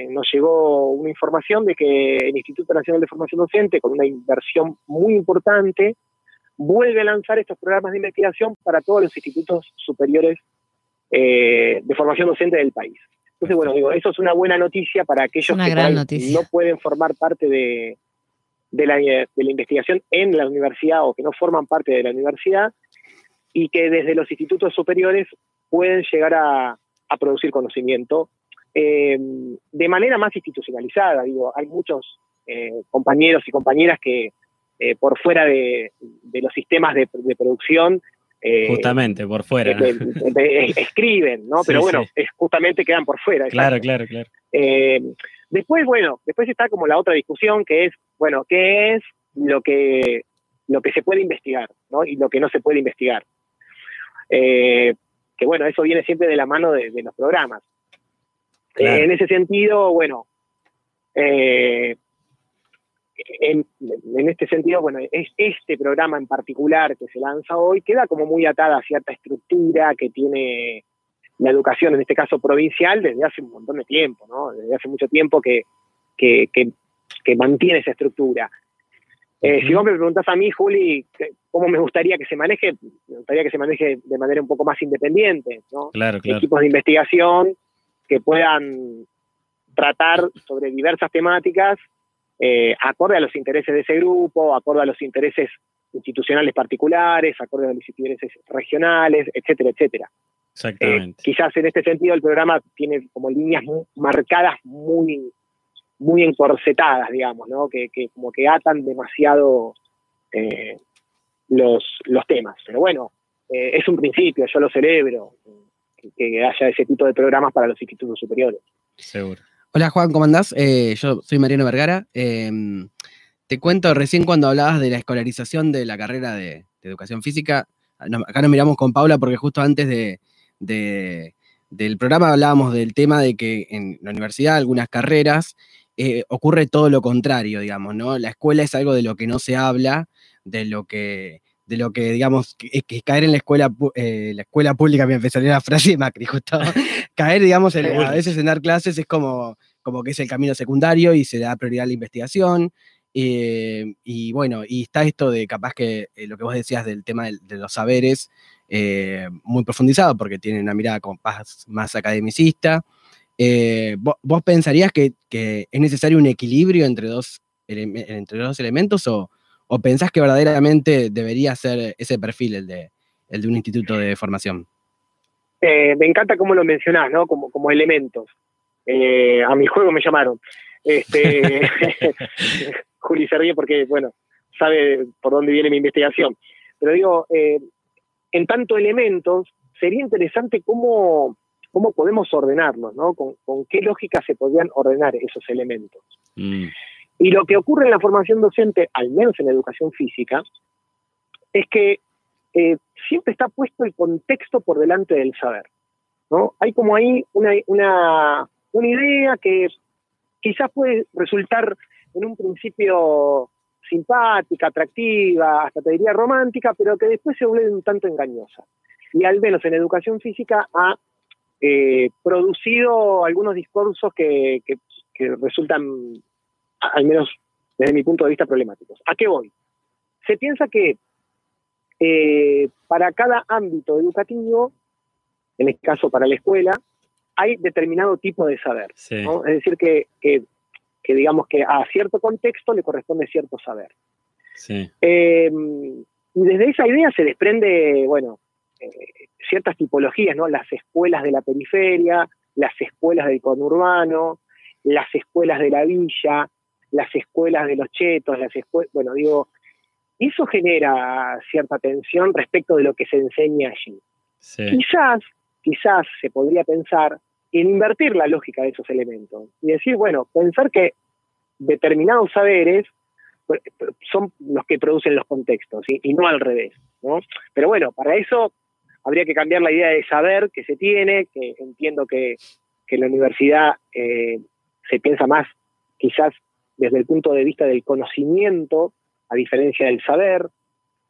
nos llegó una información de que el Instituto Nacional de Formación Docente, con una inversión muy importante, vuelve a lanzar estos programas de investigación para todos los institutos superiores de formación docente del país. Entonces, bueno, digo, eso es una buena noticia para aquellos que no pueden formar parte de, de, la, de, la, investigación en la universidad o que no forman parte de la universidad y que desde los institutos superiores pueden llegar a, a producir conocimiento eh, de manera más institucionalizada. Digo, hay muchos eh, compañeros y compañeras que eh, por fuera de, de, los sistemas de, de producción eh, justamente, por fuera. Escriben, ¿no? Pero bueno, sí. Es, justamente quedan por fuera. Claro, claro, claro. Después, bueno, después está como la otra discusión que es, bueno, ¿qué es lo que, lo que se puede investigar, ¿no? Y lo que no se puede investigar. Eh, que bueno, eso viene siempre de la mano de, los programas. Claro. en ese sentido, bueno, eh, en, en, este sentido, bueno, es este programa en particular que se lanza hoy queda como muy atada a cierta estructura que tiene la educación, en este caso provincial, desde hace un montón de tiempo, ¿no? Desde hace mucho tiempo que, que, que, que mantiene esa estructura. Eh, uh -huh. Si vos me preguntás a mí, Juli, cómo me gustaría que se maneje, me gustaría que se maneje de manera un poco más independiente, ¿no? Claro, claro. Equipos de investigación que puedan tratar sobre diversas temáticas eh, acorde a los intereses de ese grupo, acorde a los intereses institucionales particulares, acordes a los intereses regionales, etcétera, etcétera. Eh, Exactamente. quizás en este sentido el programa tiene como líneas muy marcadas muy, muy encorsetadas, digamos, ¿no? Que, que como que atan demasiado eh, los, los temas. Pero bueno, eh, es un principio, yo lo celebro, que, que haya ese tipo de programas para los institutos superiores. Seguro. Hola Juan, ¿cómo andás? Eh, yo soy Mariano Vergara. Eh, te cuento recién cuando hablabas de la escolarización de la carrera de, de educación física. acá nos miramos con Paula porque justo antes de, de- del programa hablábamos del tema de que en la universidad, algunas carreras, eh, ocurre todo lo contrario, digamos, ¿no? La escuela es algo de lo que no se habla, de lo que, de lo que digamos, que, que caer en la escuela, eh, la escuela pública, me empezaría la frase de Macri, justo. caer, digamos, en- a veces en dar clases es como, como que es el camino secundario y se da prioridad a la investigación. eh, y bueno, y está esto de capaz que lo que vos decías del tema del- de, los saberes, eh, muy profundizado, porque tiene una mirada como más, más academicista. Eh, ¿vo- ¿Vos pensarías que, que es necesario un equilibrio entre dos, entre dos elementos o, o pensás que verdaderamente debería ser ese perfil el de, el de un instituto de formación? Eh, me encanta cómo lo mencionás, ¿no? Como, como elementos. Eh, a mi juego me llamaron. Este, Juli se ríe porque, bueno, sabe por dónde viene mi investigación. Pero digo, eh, en tanto elementos, sería interesante cómo, cómo podemos ordenarlos, ¿no? Con, con qué lógica se podrían ordenar esos elementos. Mm, Y lo que ocurre en la formación docente, al menos en educación física, es que eh, siempre está puesto el contexto por delante del saber. ¿no? Hay como ahí una, una, una idea que quizás puede resultar en un principio simpática, atractiva, hasta te diría romántica, pero que después se vuelve un tanto engañosa. Y al menos en educación física ha eh, producido algunos discursos que, que- que resultan, al menos desde mi punto de vista, problemáticos. ¿A qué voy? Se piensa que eh, para cada ámbito educativo, en este caso para la escuela, hay determinado tipo de saber. sí. ¿no? Es decir, que, que- que digamos que a cierto contexto le corresponde cierto saber. Sí. Eh, y desde esa idea se desprende, bueno, eh, ciertas tipologías, ¿no? Las escuelas de la periferia, las escuelas del conurbano, las escuelas de la villa, las escuelas de los chetos, las escuelas, bueno, digo, eso genera cierta tensión respecto de lo que se enseña allí. Sí. Quizás, quizás se podría pensar en invertir la lógica de esos elementos y decir, bueno, pensar que determinados saberes son los que producen los contextos y no al revés. ¿no? Pero bueno, para eso habría que cambiar la idea de saber que se tiene, que entiendo que, que la universidad eh, se piensa más quizás desde el punto de vista del conocimiento, a diferencia del saber.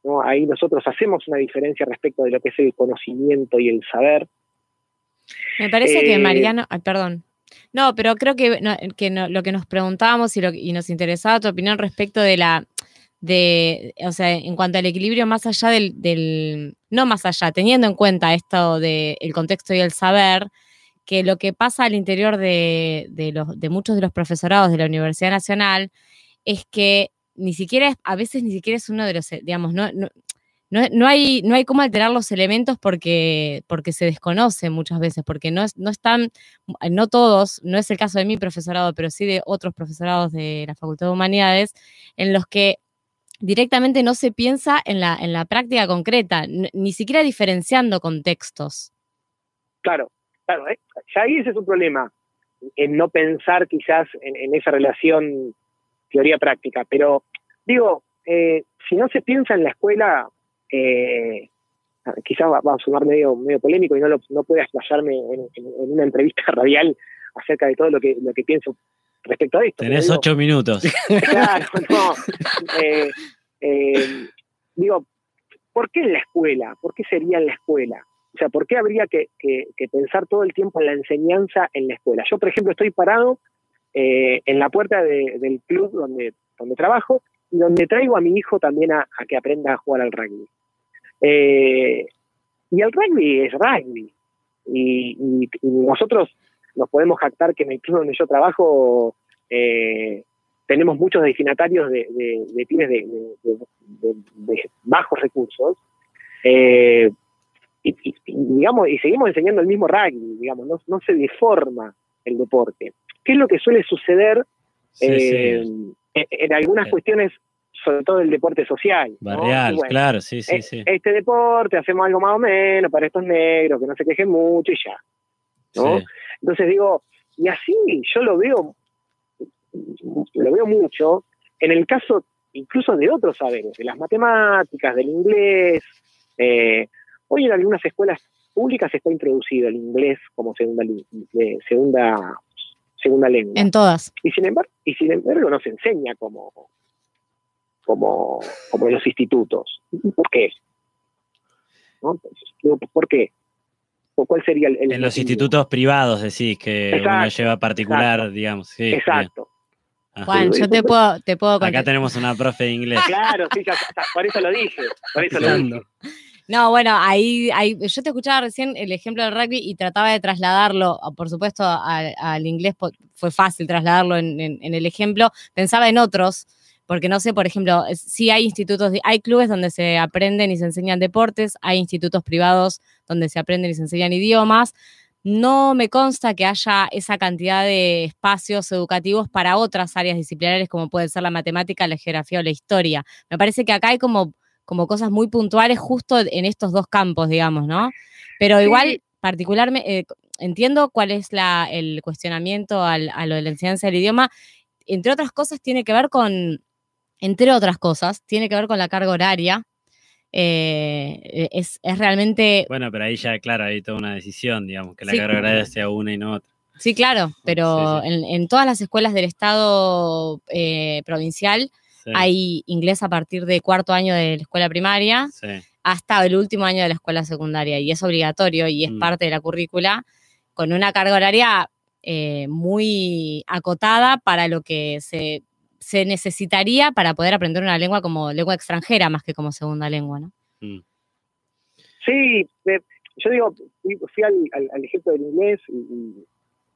¿no? Ahí nosotros hacemos una diferencia respecto de lo que es el conocimiento y el saber. Me parece que Eh, Mariano, ay, perdón. No, pero creo que, no- que no- lo que nos preguntábamos y, lo, y nos interesaba tu opinión respecto de la, de, o sea, en cuanto al equilibrio más allá del, del- no más allá, teniendo en cuenta esto del contexto y el saber, que lo que pasa al interior de, de los, de muchos de los profesorados de la Universidad Nacional es que ni siquiera, es- a veces ni siquiera es uno de los, eh, digamos, no, no, no, no hay, no hay cómo alterar los elementos porque, porque se desconoce muchas veces, porque no, es, no están, no todos, no es el caso de mi profesorado, pero sí de otros profesorados de la Facultad de Humanidades, en los que directamente no se piensa en la, en la práctica concreta, ni siquiera diferenciando contextos. Claro, claro, ¿eh? ya ahí ese es un problema, en no pensar quizás en, en esa relación teoría-práctica, pero digo, eh, si no se piensa en la escuela, eh, quizás va, va a sonar medio, medio polémico y no, lo, no puedo explayarme en, en- en una entrevista radial acerca de todo lo que, lo que pienso respecto a esto. Tenés digo, ocho minutos. Claro, no. Eh, eh, digo, ¿por qué en la escuela? ¿Por qué sería en la escuela? O sea, ¿por qué habría que, que- que pensar todo el tiempo en la enseñanza en la escuela? Yo, por ejemplo, estoy parado eh, en la puerta de- del club donde, donde trabajo y donde traigo a mi hijo también a, a que aprenda a jugar al rugby. Eh, y el rugby es rugby. Y, y- y nosotros nos podemos jactar que en el club donde yo trabajo eh, tenemos muchos destinatarios de, de, de pibes de, de- de- de bajos recursos, eh, y, digamos, y seguimos enseñando el mismo rugby, digamos, no, no se deforma el deporte. ¿Qué es lo que suele suceder Sí, eh, sí. En, en algunas cuestiones, sobre todo el deporte social? Barrial, bueno, claro, sí, sí, eh, sí. Este deporte, hacemos algo más o menos para estos negros, que no se quejen mucho y ya. ¿no? Sí. Entonces digo, y así yo lo veo, lo veo mucho en el caso incluso de otros saberes, de las matemáticas, del inglés. eh, hoy en algunas escuelas públicas está introducido el inglés como segunda, segunda, segunda lengua. En todas. Y sin embargo, y sin embargo no se enseña como, como, como en los institutos. ¿Por qué? ¿Por qué? ¿O ¿Cuál sería el, el En los institutos privados decís que uno Exacto, lleva particular, exacto. digamos. Sí. Exacto. Juan, yo te puedo, te puedo Acá tenemos una profe de inglés. Claro, sí, ya, ya, por eso lo dije. Por eso lo dije. No, bueno, ahí, ahí yo te escuchaba recién el ejemplo del rugby y trataba de trasladarlo, por supuesto, al, al inglés fue fácil trasladarlo en, en- en el ejemplo. Pensaba en otros, porque no sé, por ejemplo, sí hay institutos, hay clubes donde se aprenden y se enseñan deportes, hay institutos privados donde se aprenden y se enseñan idiomas. No me consta que haya esa cantidad de espacios educativos para otras áreas disciplinares como puede ser la matemática, la geografía o la historia. Me parece que acá hay como como cosas muy puntuales justo en estos dos campos, digamos, ¿no? Pero igual, particularmente, eh, entiendo cuál es la, el cuestionamiento al- a lo de la enseñanza del idioma. Entre otras cosas, tiene que ver con, entre otras cosas, tiene que ver con la carga horaria. Eh, es, es realmente, Bueno, pero ahí ya, claro, hay toda una decisión, digamos, que la Sí. carga horaria sea una y no otra. sí, claro, pero Sí, sí. En, en todas las escuelas del Estado eh, provincial hay inglés a partir de cuarto año de la escuela primaria. hasta el último año de la escuela secundaria y es obligatorio y es Mm. parte de la currícula con una carga horaria eh, muy acotada para lo que se, se necesitaría para poder aprender una lengua como lengua extranjera más que como segunda lengua, ¿no? Mm. Sí, eh, yo digo, fui, al, al- al ejemplo del inglés y,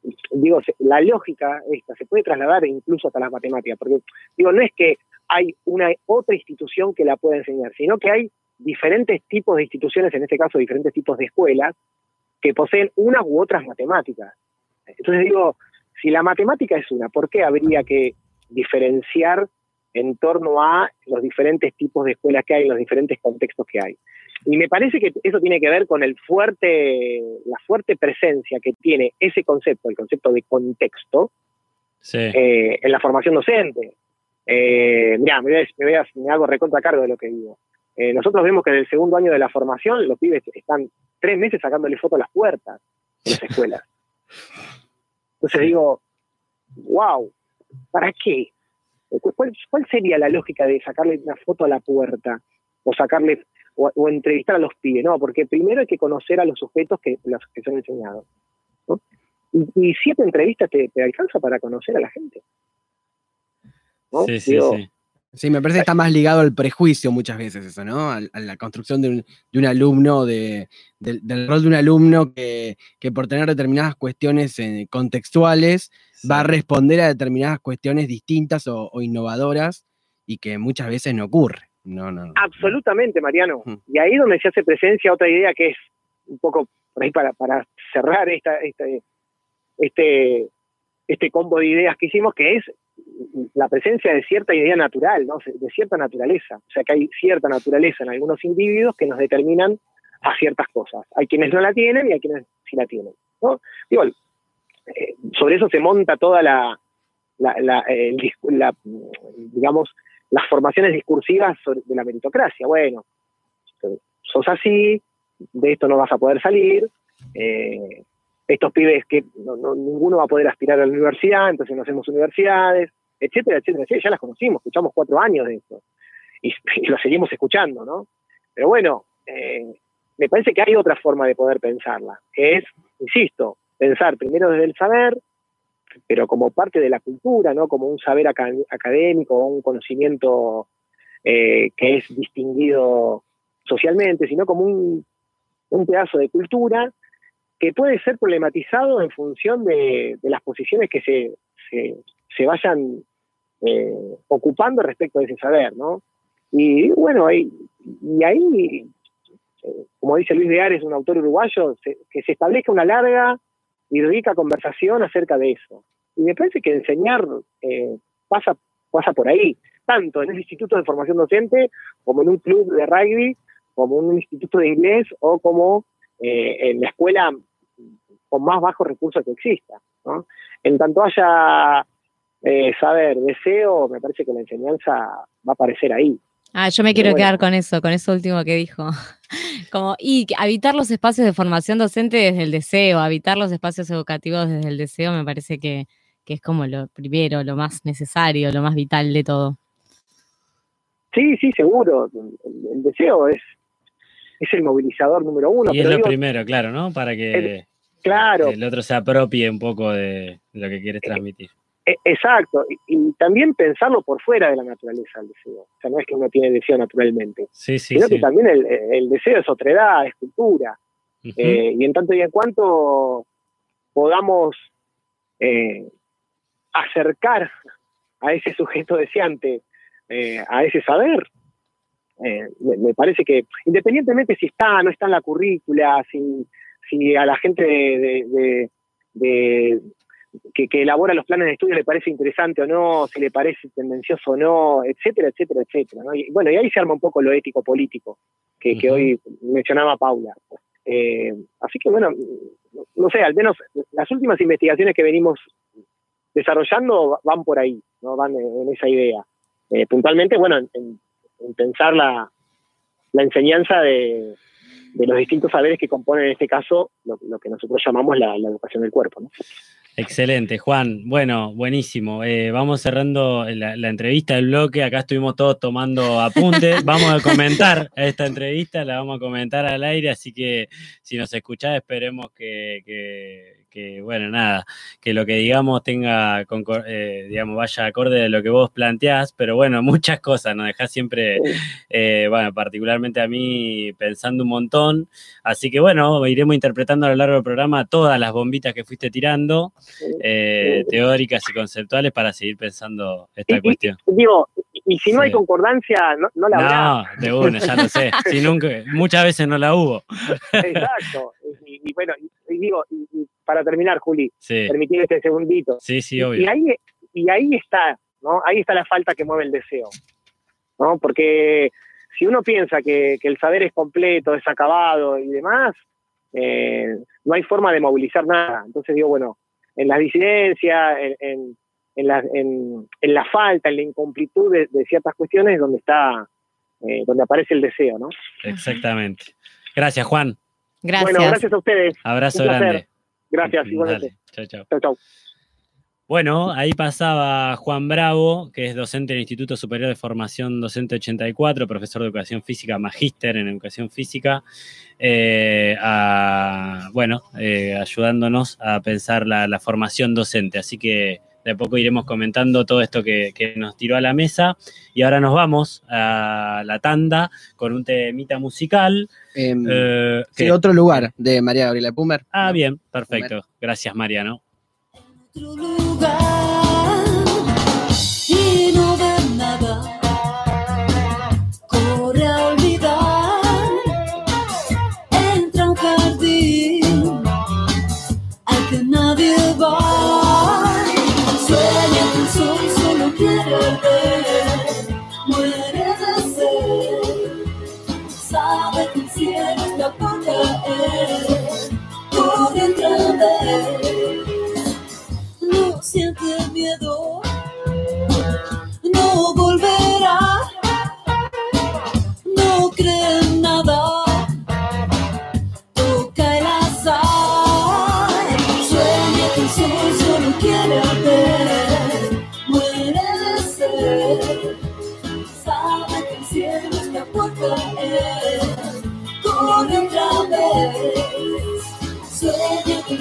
y- digo, se- la lógica esta se puede trasladar incluso hasta las matemáticas, porque digo, no es que hay una otra institución que la pueda enseñar, sino que hay diferentes tipos de instituciones, en este caso diferentes tipos de escuelas, que poseen unas u otras matemáticas. Entonces digo, si la matemática es una, ¿por qué habría que diferenciar en torno a los diferentes tipos de escuelas que hay, los diferentes contextos que hay? Y me parece que eso tiene que ver con el fuerte, la fuerte presencia que tiene ese concepto, el concepto de contexto, Sí. eh, en la formación docente. Eh, mirá, me, voy a- me, voy a- me hago recontra cargo de lo que digo. Eh, nosotros vemos que en el segundo año de la formación los pibes están tres meses sacándole foto a las puertas de las escuelas. Entonces digo, wow, ¿para qué? ¿Cuál, cuál sería la lógica de sacarle una foto a la puerta? O sacarle, o, o entrevistar a los pibes, no, porque primero hay que conocer a los sujetos que, los que son enseñados. ¿no? Y, y siete entrevistas te, te alcanza para conocer a la gente. ¿no? Sí, sí, Digo, sí. Sí, me parece que está más ligado al prejuicio muchas veces eso, ¿no? A, la construcción de un, de un alumno, de, del, del rol de un alumno que, que por tener determinadas cuestiones eh, contextuales va a responder a determinadas cuestiones distintas o, o innovadoras y que muchas veces no ocurre. No, no. no. Absolutamente, Mariano. Y ahí donde se hace presencia otra idea que es un poco por ahí para, para cerrar esta, este, este, este combo de ideas que hicimos, que es la presencia de cierta idea natural, de cierta naturaleza. O sea, que hay cierta naturaleza en algunos individuos que nos determinan a ciertas cosas. Hay quienes no la tienen y hay quienes sí la tienen. ¿no? Digo, eh, sobre eso se monta toda la, digamos, las formaciones discursivas de la meritocracia. Bueno, sos así, de esto no vas a poder salir, eh, estos pibes que no- no- ninguno va a poder aspirar a la universidad, entonces no hacemos universidades, etcétera, etcétera, etcétera. Ya las conocimos, escuchamos cuatro años de esto y, lo seguimos escuchando, ¿no? Pero bueno, eh, me parece que hay otra forma de poder pensarla, que es, insisto, pensar primero desde el saber, pero como parte de la cultura, ¿no? Como un saber aca- académico un conocimiento eh, que es distinguido socialmente, sino como un, un pedazo de cultura que puede ser problematizado en función de, las posiciones que se, se, vayan eh, ocupando respecto de ese saber, ¿no? Y bueno, ahí, y ahí, eh, como dice Luis de Ares, un autor uruguayo, que se establezca una larga y rica conversación acerca de eso. Y me parece que enseñar eh, pasa, pasa por ahí, tanto en el Instituto de Formación Docente, como en un club de rugby, como en un instituto de inglés o como en la escuela con más bajos recursos que exista. ¿no? En tanto haya eh, saber, deseo, me parece que la enseñanza va a aparecer ahí. Ah, yo me quiero bueno. quedar con eso, con eso último que dijo. Como, y habitar los espacios de formación docente desde el deseo, habitar los espacios educativos desde el deseo, me parece que, que es como lo primero, lo más necesario, lo más vital de todo. Sí, sí, seguro. El, el deseo es, es el movilizador número uno. y es lo digo, primero, claro, ¿no? Para que claro, el otro se apropie un poco de lo que quieres transmitir. E- Exacto, y, y también pensarlo por fuera de la naturaleza del deseo. O sea, no es que uno tiene deseo naturalmente, Sí, sí, sino sí. que también el, el deseo es otredad, es cultura. Eh, y en tanto y en cuanto podamos eh, acercar a ese sujeto deseante eh, a ese saber, eh, me, me parece que independientemente si está o no está en la currícula, si, si a la gente de, de- de- de- que, que elabora los planes de estudio le parece interesante o no, si le parece tendencioso o no, etcétera, etcétera, etcétera. ¿no? Y, bueno, y ahí se arma un poco lo ético-político que, hoy mencionaba Paula. Eh, así que bueno, no sé, al menos las últimas investigaciones que venimos desarrollando van por ahí, no van en, esa idea. Eh, puntualmente, bueno, en, en- en pensar la, la enseñanza de, de los distintos saberes que componen en este caso lo, lo que nosotros llamamos la, la educación del cuerpo. ¿no? Excelente, Juan. Bueno, buenísimo. Eh, vamos cerrando la, la entrevista del bloque. Acá estuvimos todos tomando apuntes. Vamos a comentar esta entrevista, la vamos a comentar al aire, así que si nos escuchás, esperemos que, que- que, bueno, nada, que lo que digamos tenga, concor- eh, digamos, vaya acorde de lo que vos planteás, pero bueno, muchas cosas, nos dejás siempre, eh, bueno, particularmente a mí pensando un montón. Así que bueno, iremos interpretando a lo largo del programa todas las bombitas que fuiste tirando eh, teóricas y conceptuales para seguir pensando esta Y- y- cuestión. Digo, y, si no hay concordancia, no, no la habrá. No, de una, ya lo sé. Si nunca, muchas veces no la hubo. Exacto. Y, y bueno, y, digo, y para terminar, Juli, Sí, permitir este segundito. sí, sí, obvio. Y ahí, y ahí está, ¿no? Ahí está la falta que mueve el deseo. ¿no? Porque si uno piensa que, que el saber es completo, es acabado y demás, eh, no hay forma de movilizar nada. Entonces digo, bueno, en la disidencia, en, en, en la, en, en la falta, en la incomplitud de, de ciertas cuestiones, es donde está, eh, donde aparece el deseo, ¿no? Exactamente. Gracias, Juan. Gracias. Bueno, gracias a ustedes. Abrazo grande. Gracias, igualmente. Chao, chao. Chau, chau. Bueno, ahí pasaba Juan Bravo, que es docente del Instituto Superior de Formación Docente 84, profesor de Educación Física, magíster en Educación Física, eh, a- bueno, eh, ayudándonos a pensar la, la formación docente. Así que de a poco iremos comentando todo esto que, que nos tiró a la mesa. Y ahora nos vamos a la tanda con un temita musical. Em, Eh, sí, ¿qué? otro lugar de María Gabriela Pumer. Ah, bien, perfecto. Gracias, Mariano.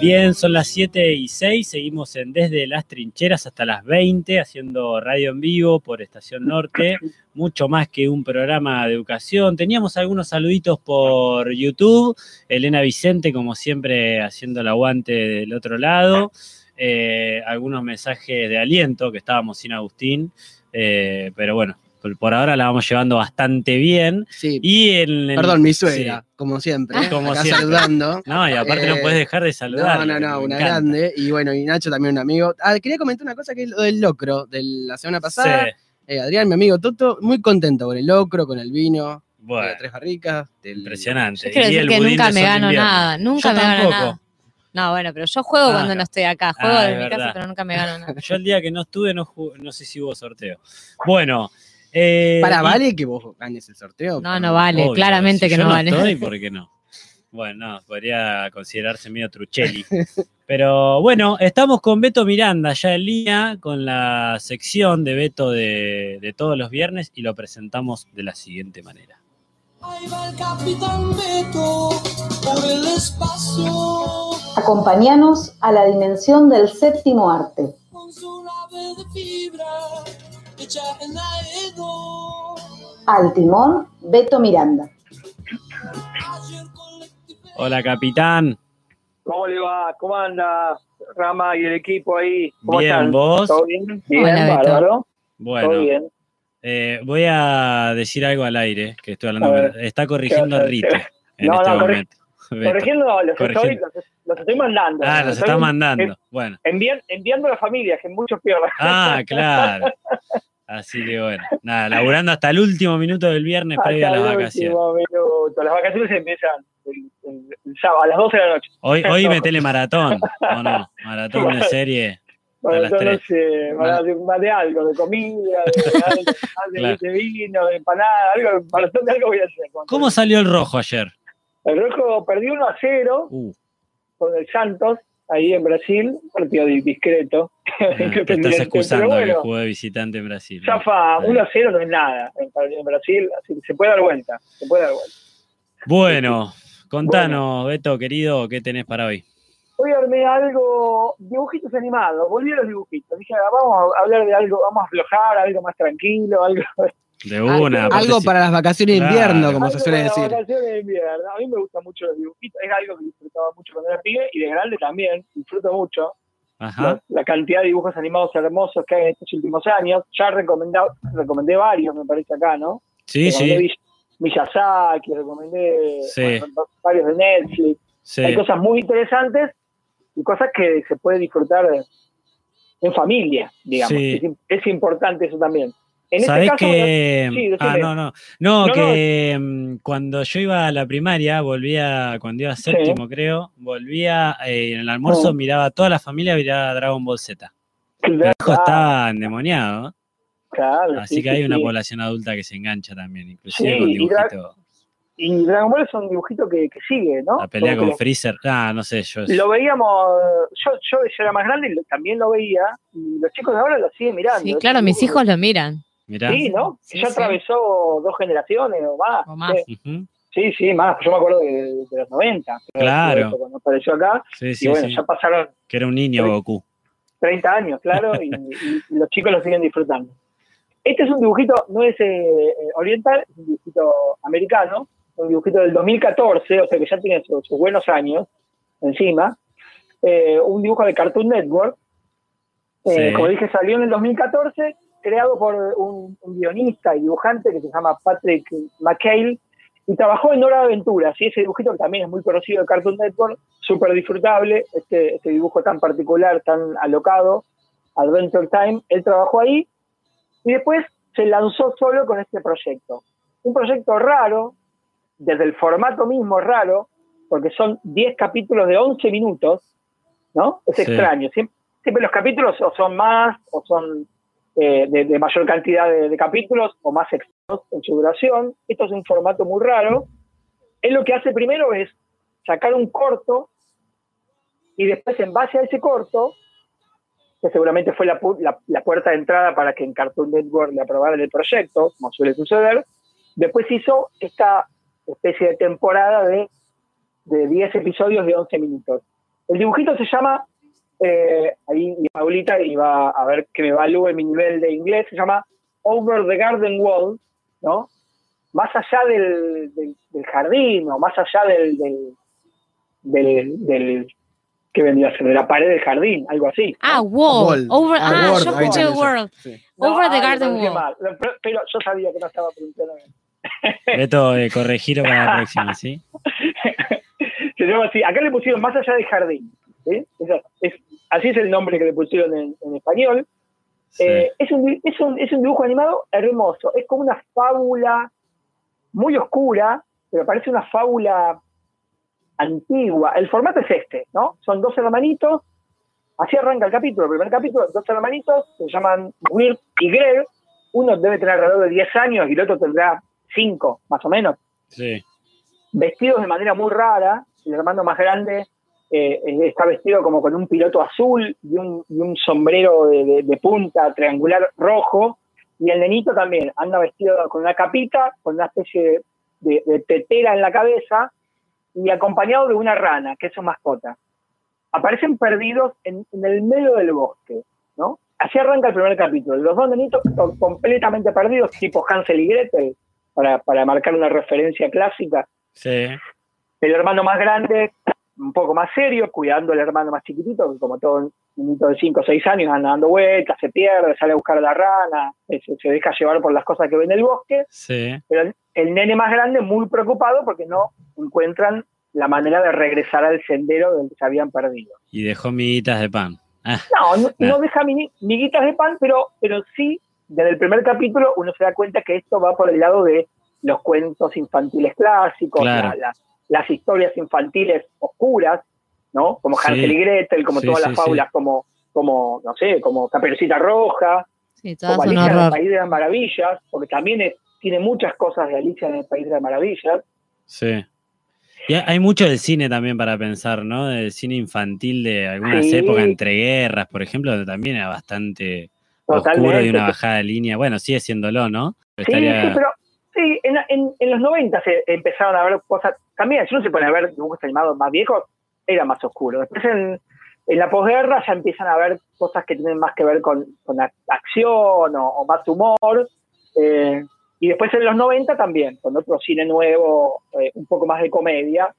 Bien, son las 7 y 6, seguimos en Desde las Trincheras hasta las 20, haciendo radio en vivo por Estación Norte, mucho más que un programa de educación. Teníamos algunos saluditos por YouTube, Elena Vicente, como siempre, haciendo el aguante del otro lado, eh, algunos mensajes de aliento, que estábamos sin Agustín, eh, pero bueno, por, ahora la vamos llevando bastante bien. Sí. Y en el- Perdón, mi sí. suegra, como siempre. Como acá siempre. saludando. No, y aparte no Eh, puedes dejar de saludar. No, no, no, una grande. Y bueno, y Nacho también un amigo. Ah, quería comentar una cosa que es lo del locro de la semana pasada. Sí, Eh, Adrián, mi amigo Toto, muy contento con el locro, con el vino, bueno, de tres barricas. Del... impresionante. Yo quiero Y decir el que nunca me gano invierno. nada. Nunca Yo me gano tampoco. nada. No, bueno, pero yo juego Ah, cuando no estoy acá. Juego Ah, de mi casa, pero nunca me gano nada. Yo el día que no estuve no, no sé si hubo sorteo. Bueno. Eh, Para, y- ¿vale que vos ganes el sorteo? No, no vale, obvio, claramente si que yo no vale. estoy, ¿por qué no? Bueno, no, podría considerarse medio truchelli. Pero bueno, estamos con Beto Miranda ya en línea con la sección de Beto de, de todos los viernes y lo presentamos de la siguiente manera. Ahí va el capitán Beto por el espacio Acompáñanos a la dimensión del séptimo arte. con su nave de fibra. Al timón, Beto Miranda. Hola, capitán. ¿Cómo le va? ¿Cómo anda Rama y el equipo ahí? ¿Cómo Bien, están? ¿vos? ¿Todo bien? Bien, Hola, Beto. bárbaro. Todo Bueno, bien. eh, voy a decir algo al aire que estoy hablando. Ver. Está corrigiendo ¿Qué a decir? en No, este no, corri- momento. Corrigiendo, los, Corrigiendo. Estoy, los, los estoy mandando. Ah, los Estoy está mandando. en- Bueno. envian- enviando a la familia, que muchos pierdan. Ah, claro. Así que bueno, nada, laburando hasta el último minuto del viernes previo a las el vacaciones. último minuto. Las vacaciones empiezan el, el- el sábado, a las 12 de la noche. Hoy, hoy metele maratón, ¿o no? Maratón de serie. Las entonces, tres. eh, más, de, algo, de comida, de, de, de, de vino, de empanada, algo, maratón de algo voy a hacer. ¿Cómo salió el rojo ayer? El rojo perdió 1 a 0 Uh, con el Santos, ahí en Brasil, partido di- discreto. ah, te estás excusando pero que bueno, jugó de visitante en Brasil. Zafa Está bien. 1 a 0 no es nada en, Brasil, así que se puede dar vuelta, se puede dar vuelta. Bueno, contanos, Beto, querido, ¿qué tenés para hoy? Hoy armé algo, dibujitos animados, volví a los dibujitos. Dije, ah, vamos a hablar de algo, vamos a aflojar, algo más tranquilo, algo, De una. Algo para las vacaciones de Claro. invierno, como se suele para las decir. vacaciones de invierno. A mí me gustan mucho los dibujitos, es algo que disfrutaba mucho cuando era pibe y de grande también, disfruto mucho. Ajá. La, la cantidad de dibujos animados hermosos que hay en estos últimos años. Ya recomendado, recomendé varios, me parece acá, ¿no? Sí, recomendé sí, Miy- Miyazaki, recomendé Sí. bueno, varios de Netflix. sí. Hay cosas muy interesantes y cosas que se puede disfrutar en familia, digamos. Sí. Es, im- es importante eso también. En este Sabés caso, que. bueno, sí, ah, no, no. No, No, que mm, cuando yo iba a la primaria, volvía, cuando iba a séptimo, creo, volvía eh, en el almuerzo, Mm. miraba toda la familia, miraba Dragon Ball Z. El claro, hijo estaba endemoniado, ¿no? claro, así sí, que hay sí, una sí. población adulta que se engancha también, inclusive Sí, con dibujitos. Y Dragon Ball es un dibujito que, que sigue, ¿no? La pelea con Freezer. Ah, no sé, yo. lo, lo veíamos, yo, yo, yo era más grande y lo- también lo veía, y los chicos de ahora lo siguen mirando. Sí, claro, mis hijos lo miran. Mirá. Sí, ¿no? Sí, ya sí. atravesó dos generaciones o más. O más. Sí. Sí, sí, más. Yo me acuerdo de, de los 90. creo, Claro. eso, Cuando apareció acá. Sí, sí, y bueno, ya pasaron Que era un niño. Goku. 30 años, claro, y, los chicos lo siguen disfrutando. Este es un dibujito, no es eh, eh, oriental, es un dibujito americano, un dibujito del 2014, o sea que ya tiene sus, sus buenos años encima. Eh, un dibujo de Cartoon Network. Eh. Como dije, salió en el 2014, creado por un, un guionista y dibujante que se llama Patrick McHale, y trabajó en Hora de Aventuras, y ese dibujito que también es muy conocido de Cartoon Network, súper disfrutable, este, este dibujo tan particular, tan alocado, Adventure Time, él trabajó ahí, y después se lanzó solo con este proyecto. Un proyecto raro, desde el formato mismo raro, porque son 10 capítulos de 11 minutos, ¿no? Es Sí. extraño. Siempre, siempre los capítulos o son más, o son eh, de, mayor cantidad de, capítulos, o más extensos en su duración. Esto es un formato muy raro. Él lo que hace primero es sacar un corto y después en base a ese corto, que seguramente fue la, pu- la puerta de entrada para que en Cartoon Network le aprobaran el proyecto, como suele suceder, después hizo esta especie de temporada de, de 10 episodios de 11 minutos. El dibujito se llama, eh, ahí y Paulita iba a ver que me evalúe mi nivel de inglés, se llama Over the Garden Wall, ¿no? Más allá del, del- del jardín o más allá del, del, del, del- ¿qué vendría a ser? De la pared del jardín, algo así. Ah, wall. Wall. Over, Ah, ah, yo escuché world. Sí. No, Over the garden wall. Pero, pero yo sabía que no estaba pronunciando bien. Beto, eh, corregilo para la próxima, ¿sí? se llama así. Acá le pusieron más allá del jardín. ¿sí? Es- así es el nombre que le pusieron en, en español. Sí. Eh, es, un, es, un, es un dibujo animado hermoso. Es como una fábula muy oscura, pero parece una fábula antigua. El formato es este, ¿no? Son dos hermanitos. Así arranca el capítulo. El primer capítulo, dos hermanitos, se llaman Wirt y Greg. Uno debe tener alrededor de 10 años y el otro tendrá 5, más o menos Sí. vestidos de manera muy rara. El hermano más grande eh, eh, está vestido como con un piloto azul y un, y un sombrero de, de- de punta triangular rojo. Y el nenito también anda vestido con una capita, con una especie de, de- tetera en la cabeza y acompañado de una rana, que es su mascota. Aparecen perdidos en, en el medio del bosque, ¿no? Así arranca el primer capítulo. Los dos nenitos to- completamente perdidos, tipo Hansel y Gretel, para, para marcar una referencia clásica Sí. el hermano más grande, un poco más serio, cuidando al hermano más chiquitito, que como todo niñito de 5 o 6 años anda dando vueltas, se pierde, sale a buscar a la rana, se, se deja llevar por las cosas que ve en el bosque, Sí. pero el, el nene más grande muy preocupado porque no encuentran la manera de regresar al sendero donde se habían perdido. Y dejó miguitas de pan. Ah, No, no, No. no deja miguitas de pan, pero, pero sí, desde el primer capítulo uno se da cuenta que esto va por el lado de los cuentos infantiles clásicos, Claro. la- la- las historias infantiles oscuras, ¿no? Como Sí. Hansel y Gretel, como Sí, todas sí, las fábulas, como, como, no sé, como Caperucita Roja, como Alicia en el. País de las Maravillas, porque también es- tiene muchas cosas de Alicia en el País de las Maravillas. sí. Y hay- mucho del cine también para pensar, ¿no? Del cine infantil de algunas Sí. épocas entre guerras, por ejemplo, donde también era bastante oscuro y una bajada de línea. Bueno, sigue siéndolo, ¿no? Pero Sí, estaría- sí, pero sí, en, en- en los 90 se empezaron a ver cosas. También, si uno se pone a ver dibujos animados más viejos, era más oscuro. Después en, la posguerra ya empiezan a ver cosas que tienen más que ver con, con ac- acción o, o más humor. eh, y después en los 90 también, con otro cine nuevo, eh, un poco más de comedia.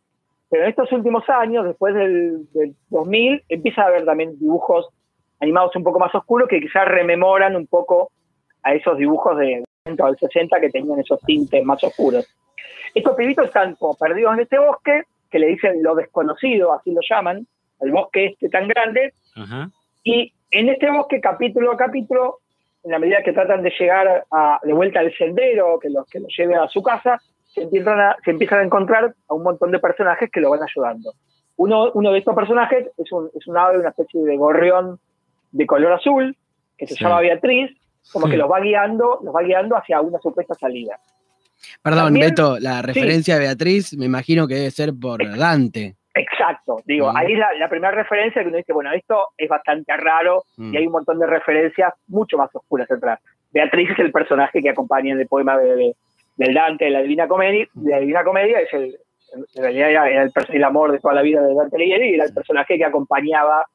Pero en estos últimos años, después del, del 2000, empieza a haber también dibujos animados un poco más oscuros que quizás rememoran un poco a esos dibujos de del 60 que tenían esos tintes más oscuros. Estos pibitos están como perdidos en este bosque, que le dicen lo desconocido, así lo llaman, el bosque este tan grande, Ajá. y en este bosque, capítulo a capítulo, en la medida que tratan de llegar a- de vuelta al sendero, que los que los lleve a su casa, se empiezan, a, se empiezan a encontrar a un montón de personajes que lo van ayudando. Uno, uno de estos personajes es un, es un ave, una especie de gorrión de color azul, que se Sí. llama Beatriz, como Sí. que los va guiando, los va guiando hacia una supuesta salida. Perdón, También- Beto, la referencia de Beatriz me imagino que debe ser por Dante. Exacto, digo, Mm. ahí es la, la primera referencia que uno dice, bueno, esto es bastante raro Mm. y hay un montón de referencias mucho más oscuras detrás. Beatriz es el personaje que acompaña en el poema de, de- del Dante de la Divina Comedia, de la Divina Comedia es el, en realidad era, el, amor de toda la vida de Dante Alighieri y era el personaje que acompañaba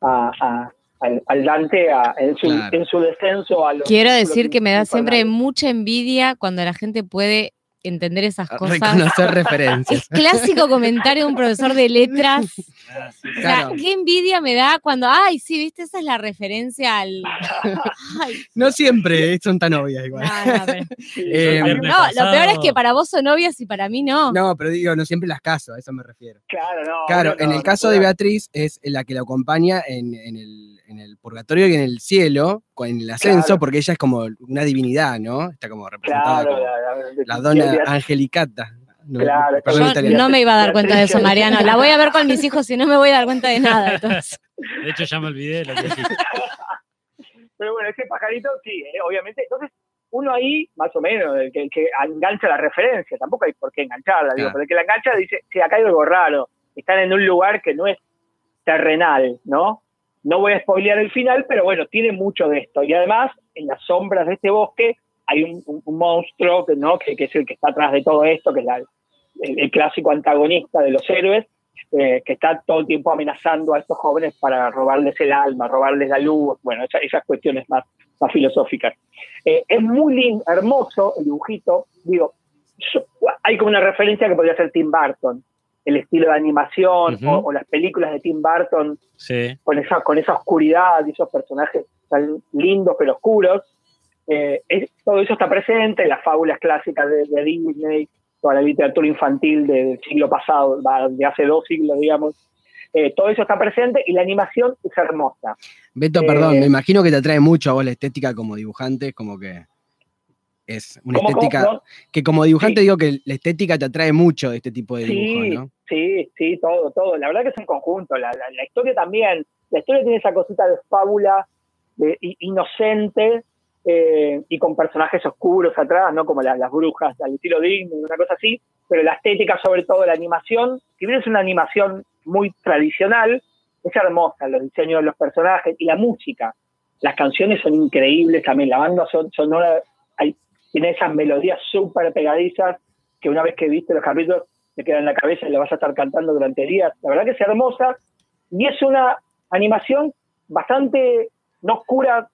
a, a- al, al Dante a- en, su, Claro. en su descenso a los Quiero decir que me da siempre mucha envidia cuando la gente puede entender esas cosas. Reconocer referencias. Es clásico comentario de un profesor de letras. Ah, sí. O sea, Claro. qué envidia me da cuando, ay, sí, viste, esa es la referencia al. Ay, No siempre son tan obvias igual. no, no, pero- Eh, no, lo peor es que para vos son novias y para mí no. No, pero digo, no siempre las caso, a eso me refiero. Claro, no. Claro, en el caso no de Beatriz es la que la acompaña en, en el, en el purgatorio y en el cielo, con el ascenso, Claro. porque ella es como una divinidad, ¿no? Está como representada Claro, como la, la- la dona angelicata. No, Claro, perdón, Yo no me iba a dar cuenta de eso, Mariano. La voy a ver con mis hijos y no me voy a dar cuenta de nada. entonces. De hecho, ya me olvidé de lo que. Pero bueno, ese pajarito sí, eh, obviamente. Entonces, uno ahí, más o menos, el que, el que engancha la referencia, tampoco hay por qué engancharla, digo, Claro. pero el que la engancha dice, sí, acá hay algo raro, están en un lugar que no es terrenal, ¿no? No voy a spoilear el final, pero bueno, tiene mucho de esto. Y además, en las sombras de este bosque hay un, un- un monstruo que, ¿no? Que, es el que está atrás de todo esto, que es el, clásico antagonista de los héroes, eh, que está todo el tiempo amenazando a estos jóvenes para robarles el alma, robarles la luz, bueno, esa- esas cuestiones más, filosóficas. Eh, es muy hermoso el dibujito, digo, hay como una referencia que podría ser Tim Burton, el estilo de animación o, o las películas de Tim Burton Sí. con esa, con esa oscuridad y esos personajes tan lindos pero oscuros. Eh, es- todo eso está presente, las fábulas clásicas de, de Disney, toda la literatura infantil del siglo pasado, va, de hace dos siglos, digamos. Eh, todo eso está presente y la animación es hermosa. Beto, Eh, perdón, me imagino que te atrae mucho a vos la estética como dibujante, como que es una ¿Cómo, cómo? estética. No, Que como dibujante Sí. digo que la estética te atrae mucho de este tipo de dibujos, Sí, ¿no? sí, sí, todo, todo. La verdad que es un conjunto. La, la- la historia también. La historia tiene esa cosita de fábula, de inocente eh, y con personajes oscuros atrás, ¿no? Como la- las brujas al estilo Disney, una cosa así. Pero la estética, sobre todo la animación, si bien es una animación muy tradicional, es hermosa. Los diseños de los personajes y la música. Las canciones son increíbles también. La banda son, sonora hay, tiene esas melodías súper pegadizas que una vez que viste los capítulos te queda en la cabeza y lo vas a estar cantando durante días. La verdad que es hermosa y es una animación bastante no oscura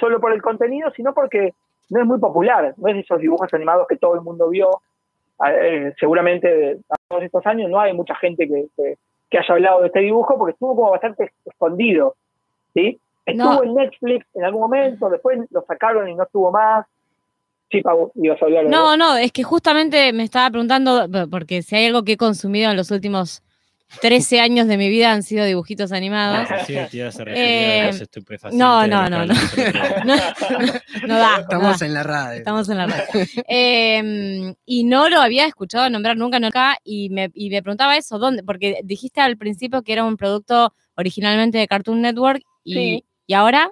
solo por el contenido, sino porque no es muy popular. No es de esos dibujos animados que todo el mundo vio. Eh, seguramente a todos estos años no hay mucha gente que, que- que haya hablado de este dibujo porque estuvo como bastante escondido. ¿sí? Estuvo No. en Netflix en algún momento, después lo sacaron y no estuvo más. Sí, Pau, ibas a hablar de No, no, es que justamente me estaba preguntando, porque si hay algo que he consumido en los últimos 13 años de mi vida han sido dibujitos animados. Ah, sí, referir Eh, a no, no, no, no. No, no da. Estamos da. en la radio. Estamos en la red. Eh, y no lo había escuchado nombrar nunca, nunca, y me, y me preguntaba eso, ¿dónde? Porque dijiste al principio que era un producto originalmente de Cartoon Network, y, Sí. ¿y ahora?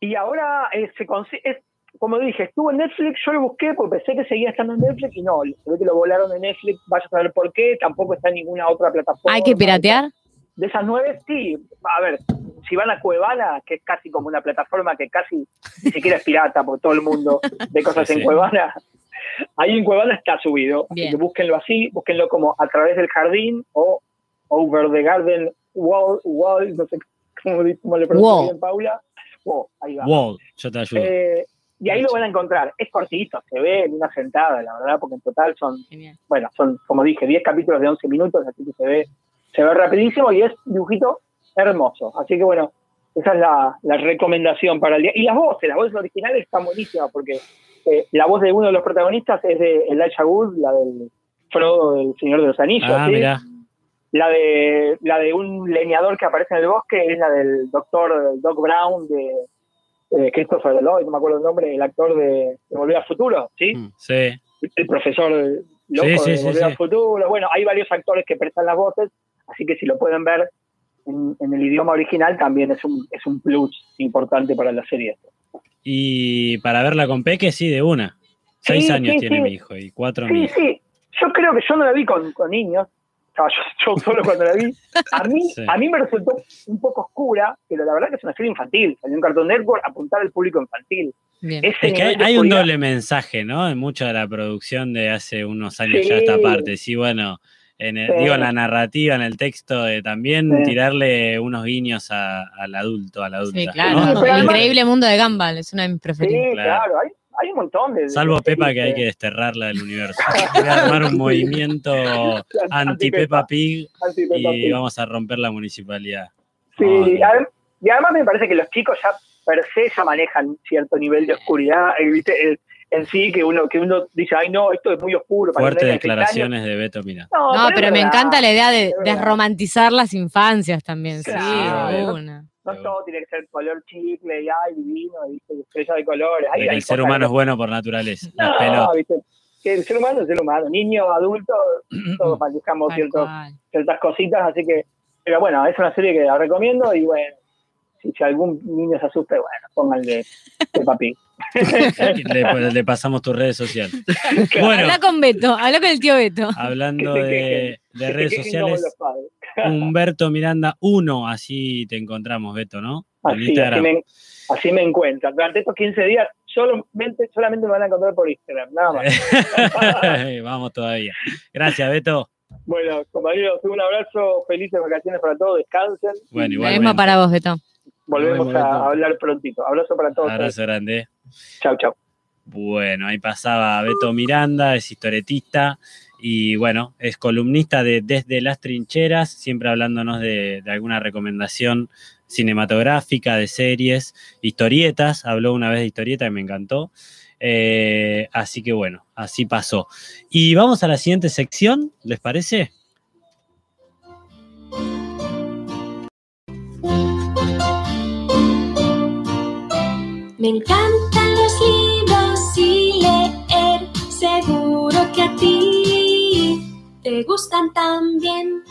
Y ahora eh, se es, como dije, estuvo en Netflix, yo lo busqué porque pensé que seguía estando en Netflix y no, se ve que lo volaron de Netflix, vaya a saber por qué, tampoco está en ninguna otra plataforma. ¿Hay que piratear? De esas nueve, sí. A ver, si van a Cuevana, que es casi como una plataforma que casi ni siquiera es pirata, porque todo el mundo ve cosas Sí, en sí. Cuevana. Ahí en Cuevana está subido. Así que búsquenlo así, búsquenlo como a través del jardín o over the garden wall, wall no sé cómo, le pronuncio Wall. bien, Paula. Wall, ahí va. Wall, yo te ayudo. Eh, y ahí lo van a encontrar. Es cortito, se ve en una sentada, la verdad, porque en total son, Genial. bueno, son, como dije, 10 capítulos de 11 minutos, así que se ve, se ve rapidísimo y es dibujito hermoso. Así que bueno, esa es la, la recomendación para el día. Y las voces, las voces originales están buenísimas porque eh, la voz de uno de los protagonistas es de Elijah Wood, la del Frodo del Señor de los Anillos. ah, ¿sí? mirá. La de, la de un leñador que aparece en el bosque es la del doctor Doc Brown de eh, Christopher Lloyd, no me acuerdo el nombre, el actor de, de Volver al Futuro, ¿sí? Mm. Sí. El profesor loco Sí, sí, de Volver sí. al Futuro. Bueno, hay varios actores que prestan las voces, así que si lo pueden ver en, en el idioma original también es un, es un plus importante para la serie. Y para verla con Peque, sí, de una. Seis Sí, años sí, tiene sí. mi hijo y cuatro mi Sí, hija. sí, yo creo que yo no la vi con, con niños, estaba yo, yo solo cuando la vi. A mí, Sí. a mí me resultó un poco oscura, pero la verdad que es una serie infantil. Salió en Cartoon Network apuntar al público infantil. Bien. Ese Es que hay, hay un doble mensaje, ¿no? En mucha de la producción de hace unos años Sí. ya esta parte. Sí, bueno, en el- Sí. digo, en la narrativa, en el texto, de también Sí. tirarle unos guiños a- al adulto, a la adulta. Sí, ¿no? claro. Sí, el increíble mundo de Gumball es una de mis Sí, preferidas. Claro. claro, hay, hay un montón de. de Salvo series Pepa, que hay que desterrarla del universo. Voy a armar un movimiento anti-Peppa Pig y Pig. vamos a romper la municipalidad. Sí, y además me parece que los chicos ya per se ya manejan cierto nivel de oscuridad. ¿viste? El- en sí, que uno, que uno dice, ay, no, esto es muy oscuro. para Fuertes de seis años". declaraciones de Beto Mirá. No, pero me verdad, encanta la idea de desromantizar las infancias también. Claro. Sí, de una. No todo tiene que ser color chicle y ay, divino, ¿viste? estrella de colores. Hay- hay el ser humano que- es bueno por naturaleza. No. ¿viste? Que el ser humano es el ser humano. Niño, adulto, todos manejamos ciertos, ciertas cositas, así que. Pero bueno, es una serie que la recomiendo y bueno, si, si algún niño se asusta, bueno, pónganle de papi. le, le pasamos tus redes sociales. Bueno, Habla con Beto, habla con el tío Beto. hablando se de, redes sociales. Humberto Miranda 1, así te encontramos, Beto, ¿no? Así, así, me, así me encuentran. Durante estos 15 días solamente, solamente me van a encontrar por Instagram, nada más. Vamos todavía. Gracias, Beto. Bueno, compañeros, un abrazo, felices vacaciones para todos, descansen. Bueno, igualmente. mismo para vos, Beto. Volvemos a hablar prontito. Abrazo para todos. Abrazo grande. Chau, chau. Bueno, ahí pasaba Beto Miranda, es historietista y bueno, es columnista de Desde las Trincheras, siempre hablándonos de, alguna recomendación cinematográfica, de series, historietas, habló una vez de historieta y me encantó. Eh, así que bueno, así pasó. Y vamos a la siguiente sección, ¿les parece? Me encantan los libros y leer, seguro que a ti te gustan también.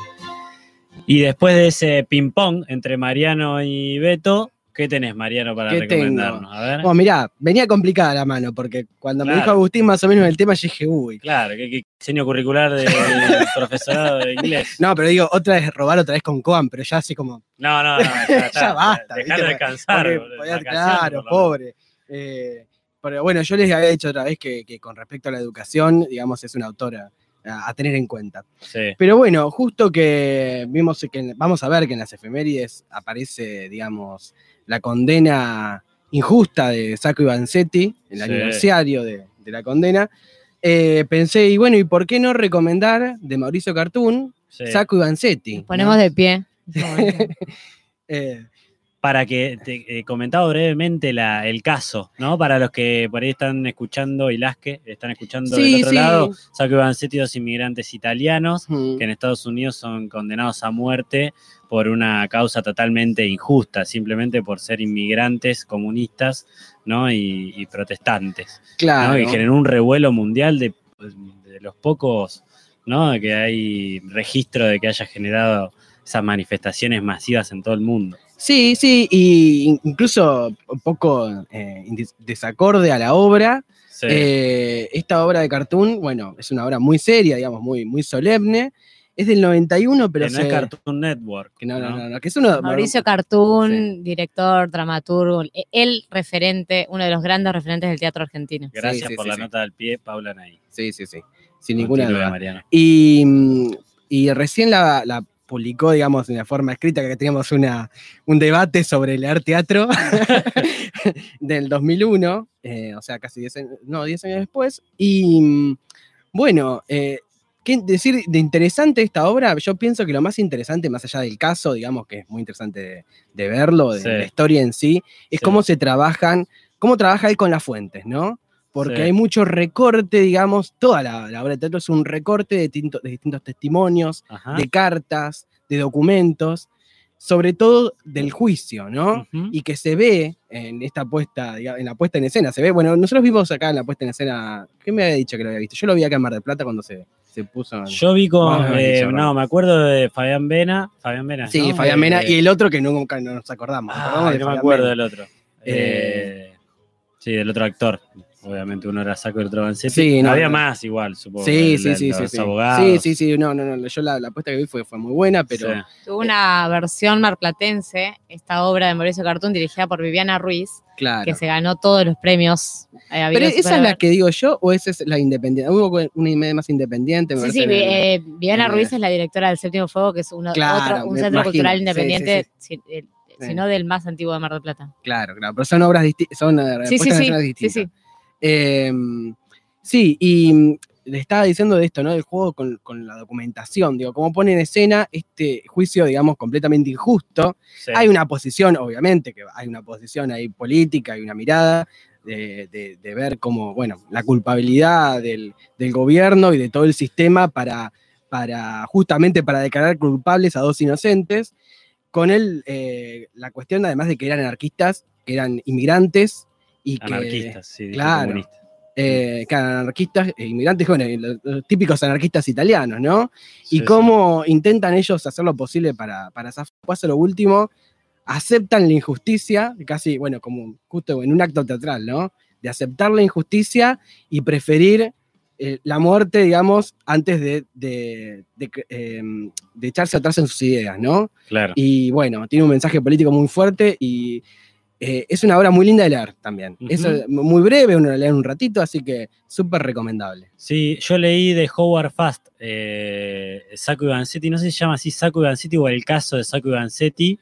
Y después de ese ping-pong entre Mariano y Beto, ¿qué tenés, Mariano, para ¿Qué recomendarnos? tengo? A ver. Bueno, mirá, venía complicada la mano, porque cuando me dijo Agustín más o menos el tema, yo dije, uy. Claro, ¿qué, qué diseño curricular del profesorado de inglés? No, pero digo, otra vez robar otra vez con Coan, pero ya así como. No, no, no, ya, está, ya basta. Dejar de vacaciones, claro, pobre. Eh, pero bueno, yo les había dicho otra vez que, que con respecto a la educación, digamos, es una autora a, tener en cuenta. Sí, Pero bueno, justo que vimos que vamos a ver que en las efemérides aparece, digamos, la condena injusta de Sacco y Vanzetti, el Sí. aniversario de, de la condena. eh, pensé, y bueno, ¿y por qué no recomendar de Mauricio Cartoon sí. Sacco y Vanzetti? Ponemos ¿no? de pie. Eh, Para que te eh, comentaba brevemente la- el caso, ¿no? Para los que por ahí están escuchando, y las que están escuchando Sí, del otro sí. lado, Sacco Vanzetti, dos inmigrantes italianos mm, que en Estados Unidos son condenados a muerte por una causa totalmente injusta, simplemente por ser inmigrantes comunistas, ¿no? Y, y protestantes. ¿no? claro. Y generó un revuelo mundial de, de los pocos, ¿no? Que hay registro de que haya generado esas manifestaciones masivas en todo el mundo. Sí, sí, y in- incluso un poco eh, desacorde a la obra. Sí. Eh, esta obra de cartoon, bueno, es una obra muy seria, digamos, muy, muy solemne. Es del 91, pero que no se- es Cartoon Network. que no, no, ¿no? que es uno Mauricio Cartoon, director, dramaturgo, e- el referente, uno de los grandes referentes del teatro argentino. Gracias Sí, sí, por sí, la sí. nota del pie, Paula Nay. Sí, sí, sí. Sin ninguna duda. Mariano. Y, y recién la, la publicó, digamos, en la forma escrita, que teníamos una, un debate sobre leer teatro del 2001, eh, o sea, casi 10 años, no, 10 años después. Y mm, bueno, eh, ¿qué decir de interesante esta obra? Yo pienso que lo más interesante, más allá del caso, digamos, que es muy interesante de, de verlo, de Sí. la historia en sí, es Sí. cómo se trabajan, cómo trabaja él con las fuentes, ¿no? Porque Sí. hay mucho recorte, digamos, toda la, la obra de teatro es un recorte de, tinto- de distintos testimonios, Ajá. de cartas, de documentos, sobre todo del juicio, ¿no? Y que se ve en esta puesta, en la puesta en escena, se ve, bueno, nosotros vimos acá en la puesta en escena, ¿qué me había dicho que lo había visto? Yo lo vi acá en Mar del Plata cuando se, se puso en- Yo vi con. Eh, dicho, no, me acuerdo de Fabián Vena. Fabián Vena. Sí, ¿no? Fabián Mena, Eh, y el otro que nunca no nos acordamos. de no me acuerdo del otro. Eh, Eh, sí, del otro actor. Obviamente uno era Saco y el otro Vanzetti. Sí, no, Había no. más igual, supongo. Sí, el sí, sí, sí, los sí. abogados. Sí, sí, sí, no, no, no, yo la, la apuesta que vi fue, fue muy buena, pero Sí. Tuvo una versión marplatense, esta obra de Mauricio Cartoon, dirigida por Viviana Ruiz, claro. que se ganó todos los premios. eh, Pero esa es la que digo yo, o esa es la independiente. Hubo una y media más independiente, me Sí, sí, eh, Viviana Ruiz es la directora del Séptimo Fuego, que es uno, Claro, otro- un centro imagino. cultural Sí, sí, independiente, si- eh, Sí. sino del más antiguo de Mar del Plata. Claro, claro, pero son obras distintas, son eh, Sí, sí, sí, escenas sí, distintas. sí. Eh, sí, y mm, le estaba diciendo de esto, ¿no? Del juego con, con la documentación, digo, cómo pone en escena este juicio, digamos, completamente injusto. Sí. Hay una posición, obviamente, que hay una posición ahí política, hay una mirada de, de- de ver cómo, bueno, la culpabilidad del, del gobierno y de todo el sistema para, para justamente para declarar culpables a dos inocentes, con él eh, la cuestión además de que eran anarquistas, que eran inmigrantes y que... Anarquistas, sí. claro. comunistas. eh, que eran anarquistas, e inmigrantes, bueno, los, típicos anarquistas italianos, ¿no? Sí, y sí. cómo intentan ellos hacer lo posible para, para zafar. Paso lo último, aceptan la injusticia, casi, bueno, como justo en un acto teatral, ¿no? De aceptar la injusticia y preferir eh, la muerte, digamos, antes de, de- de que, eh, de echarse atrás en sus ideas, ¿no? Claro. Y bueno, tiene un mensaje político muy fuerte y eh, es una obra muy linda de leer también. Es eh, muy breve, uno la lee en un ratito, así que súper recomendable. Sí, yo leí de Howard Fast, eh, Saku y Vanzetti, no sé si se llama así Saku y Vanzetti o el caso de Saku y Vanzetti,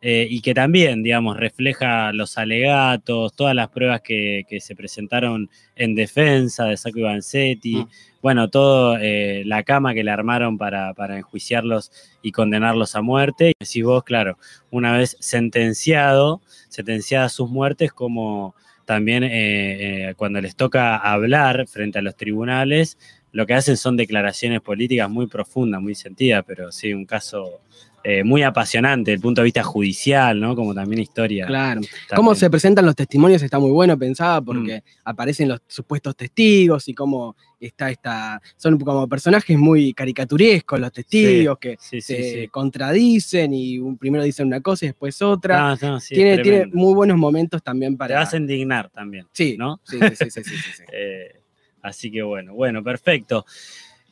eh, y que también, digamos, refleja los alegatos, todas las pruebas que, que se presentaron en defensa de Saku y Vanzetti, bueno, todo eh, la cama que le armaron para, para enjuiciarlos y condenarlos a muerte. Y decís vos, claro, una vez sentenciado, sentenciadas sus muertes, como también eh, eh, cuando les toca hablar frente a los tribunales, lo que hacen son declaraciones políticas muy profundas, muy sentidas, pero sí, un caso eh, muy apasionante desde el punto de vista judicial, ¿no? Como también historia. Claro. Cómo se presentan los testimonios está muy bueno, pensaba, porque Mm. aparecen los supuestos testigos y cómo está esta. Son como personajes muy caricaturescos los testigos que sí, se sí. contradicen y un primero dicen una cosa y después otra. No, no, sí, tiene, tiene muy buenos momentos también Te para. vas a indignar también. Sí, ¿no? sí, sí, sí. Eh, así que bueno, bueno, perfecto.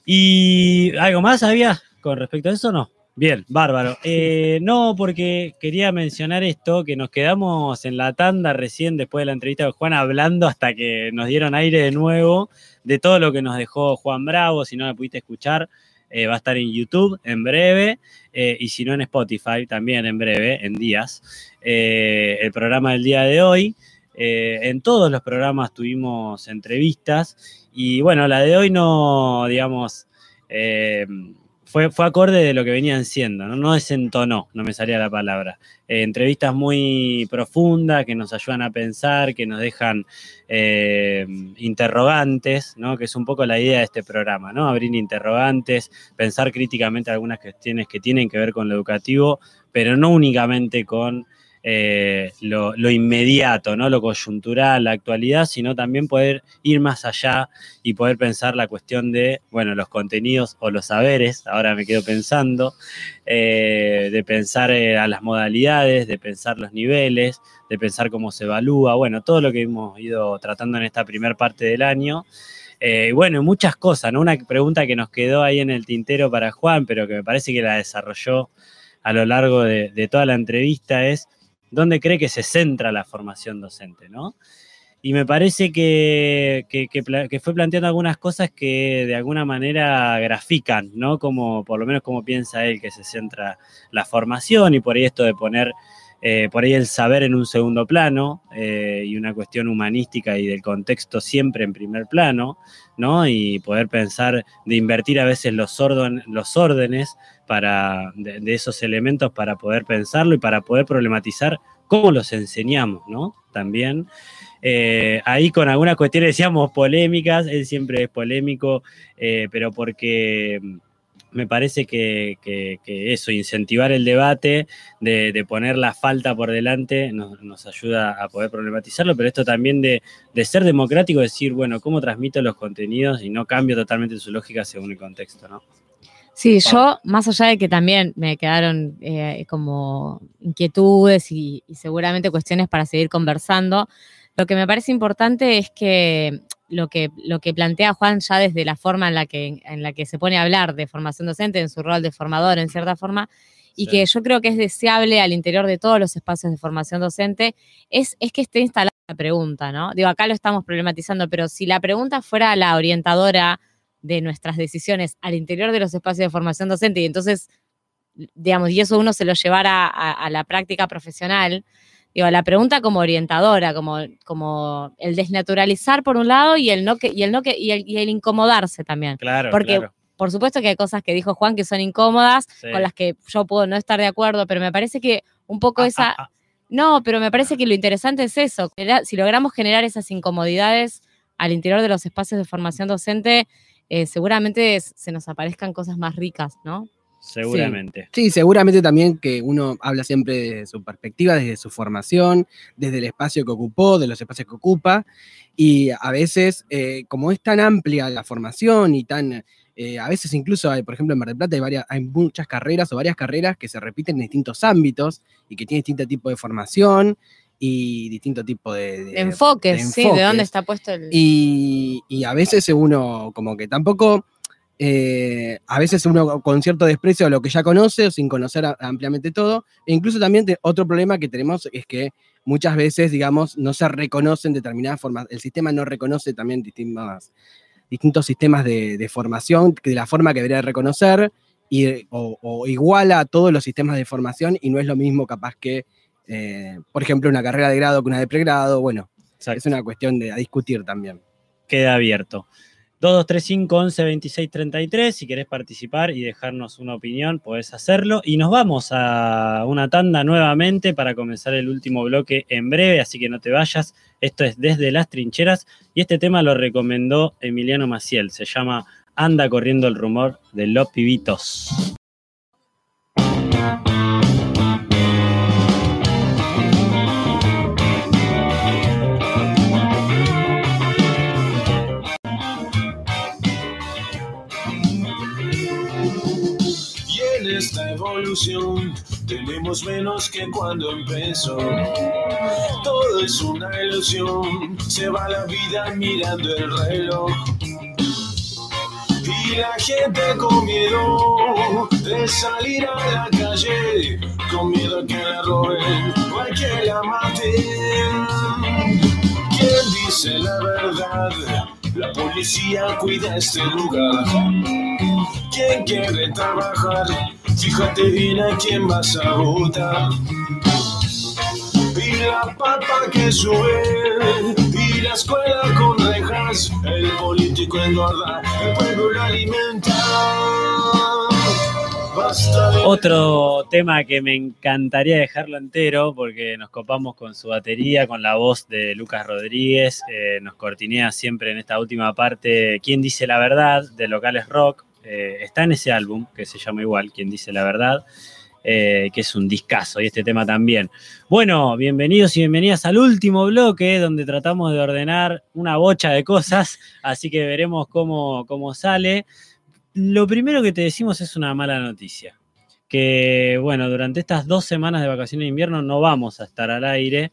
¿Y algo más había con respecto a eso? No. Bien, bárbaro. Eh, no, porque quería mencionar esto, que nos quedamos en la tanda recién después de la entrevista con Juan hablando hasta que nos dieron aire de nuevo de todo lo que nos dejó Juan Bravo. Si no la pudiste escuchar, eh, va a estar en YouTube en breve eh, y si no en Spotify también en breve, en días. Eh, el programa del día de hoy. En todos los programas tuvimos entrevistas y bueno, la de hoy no, digamos, fue, fue acorde de lo que venían siendo, no, no desentonó, no me salía la palabra. Eh, entrevistas muy profundas que nos ayudan a pensar, que nos dejan eh, interrogantes, ¿no? que es un poco la idea de este programa, ¿no? abrir interrogantes, pensar críticamente algunas cuestiones que tienen que ver con lo educativo, pero no únicamente con eh, lo, inmediato, ¿no? lo coyuntural, la actualidad, sino también poder ir más allá y poder pensar la cuestión de, bueno, los contenidos o los saberes, ahora me quedo pensando, eh, de pensar eh, a las modalidades, de pensar los niveles, de pensar cómo se evalúa, bueno, todo lo que hemos ido tratando en esta primera parte del año. Eh, bueno, muchas cosas. Una pregunta que nos quedó ahí en el tintero para Juan, pero que me parece que la desarrolló a lo largo de toda la entrevista es dónde cree que se centra la formación docente, ¿no? Y me parece que, que- fue planteando algunas cosas que de alguna manera grafican, ¿no? Como, por lo menos como piensa él que se centra la formación y por ahí esto de poner eh, por ahí el saber en un segundo plano eh, y una cuestión humanística y del contexto siempre en primer plano, ¿no? Y poder pensar de invertir a veces los, orden- los órdenes para, de, esos elementos para poder pensarlo y para poder problematizar cómo los enseñamos, ¿no? También. Eh, ahí con algunas cuestiones decíamos polémicas, él siempre es polémico, pero porque me parece que, que- que eso, incentivar el debate, de, de poner la falta por delante, nos, nos ayuda a poder problematizarlo, pero esto también de, de ser democrático, decir, bueno, ¿cómo transmito los contenidos y no cambio totalmente su lógica según el contexto, ¿no? Sí, yo, más allá de que también me quedaron eh, como inquietudes y, y seguramente cuestiones para seguir conversando, lo que me parece importante es que lo que, lo que plantea Juan ya desde la forma en la, que, en la que se pone a hablar de formación docente, en su rol de formador en cierta forma, y Sí. que yo creo que es deseable al interior de todos los espacios de formación docente, es, es que esté instalada la pregunta, ¿no? Digo, acá lo estamos problematizando, pero si la pregunta fuera la orientadora de nuestras decisiones al interior de los espacios de formación docente y entonces, digamos, y eso uno se lo llevara a, a la práctica profesional, digo, la pregunta como orientadora, como, como el desnaturalizar por un lado y el no que, y el no que, y el, y el incomodarse también. Claro, Porque claro. por supuesto que hay cosas que dijo Juan que son incómodas, Sí. con las que yo puedo no estar de acuerdo, pero me parece que un Ah, poco esa. No, pero me parece que lo interesante es eso. Si logramos generar esas incomodidades al interior de los espacios de formación docente, eh, seguramente se nos aparezcan cosas más ricas, ¿no? Seguramente. Sí, seguramente también que uno habla siempre desde su perspectiva, desde su formación, desde el espacio que ocupó, de los espacios que ocupa, y a veces, eh, como es tan amplia la formación y tan, eh, a veces incluso hay, por ejemplo, en Mar del Plata hay, varias, hay muchas carreras o varias carreras que se repiten en distintos ámbitos y que tienen distinto tipo de formación y distinto tipo de, de- De enfoques, sí, de dónde enfoques. está puesto el. Y, y a veces uno como que tampoco eh, a veces uno con cierto desprecio a lo que ya conoce o sin conocer a- ampliamente todo. E incluso también te- otro problema que tenemos es que muchas veces, digamos, no se reconocen determinadas formas, el sistema no reconoce también distintas, distintos sistemas de, de formación de la forma que debería reconocer y, o, o iguala a todos los sistemas de formación y no es lo mismo capaz que, eh, por ejemplo, una carrera de grado que una de pregrado. Bueno, Exacto. es una cuestión de a discutir también. queda abierto. 2235 11 26 33. Si querés participar y dejarnos una opinión, podés hacerlo. Y nos vamos a una tanda nuevamente para comenzar el último bloque en breve, así que no te vayas. Esto es Desde las Trincheras y este tema lo recomendó Emiliano Maciel. Se llama Anda corriendo el rumor de los pibitos. Evolución tenemos menos que cuando empezó. Todo es una ilusión, se va la vida mirando el reloj. Y la gente con miedo de salir a la calle, con miedo a que la roben o a que la maten. ¿Quién dice la verdad? La policía cuida este lugar. ¿Quién quiere trabajar? Fíjate bien a quién vas a votar. Y la papa que sube, y la escuela con rejas, el político engorda, el pueblo lo alimenta. Otro tema que me encantaría dejarlo entero porque nos copamos con su batería, con la voz de Lucas Rodríguez, eh, nos cortinea siempre en esta última parte ¿Quién dice la verdad? de Locales Rock. Eh, está en ese álbum que se llama igual, ¿Quién dice la verdad? eh, que es un discazo y este tema también. Bueno, bienvenidos y bienvenidas al último bloque donde tratamos de ordenar una bocha de cosas, así que veremos cómo, cómo sale. Lo primero que te decimos es una mala noticia que bueno, durante estas dos semanas de vacaciones de invierno no vamos a estar al aire.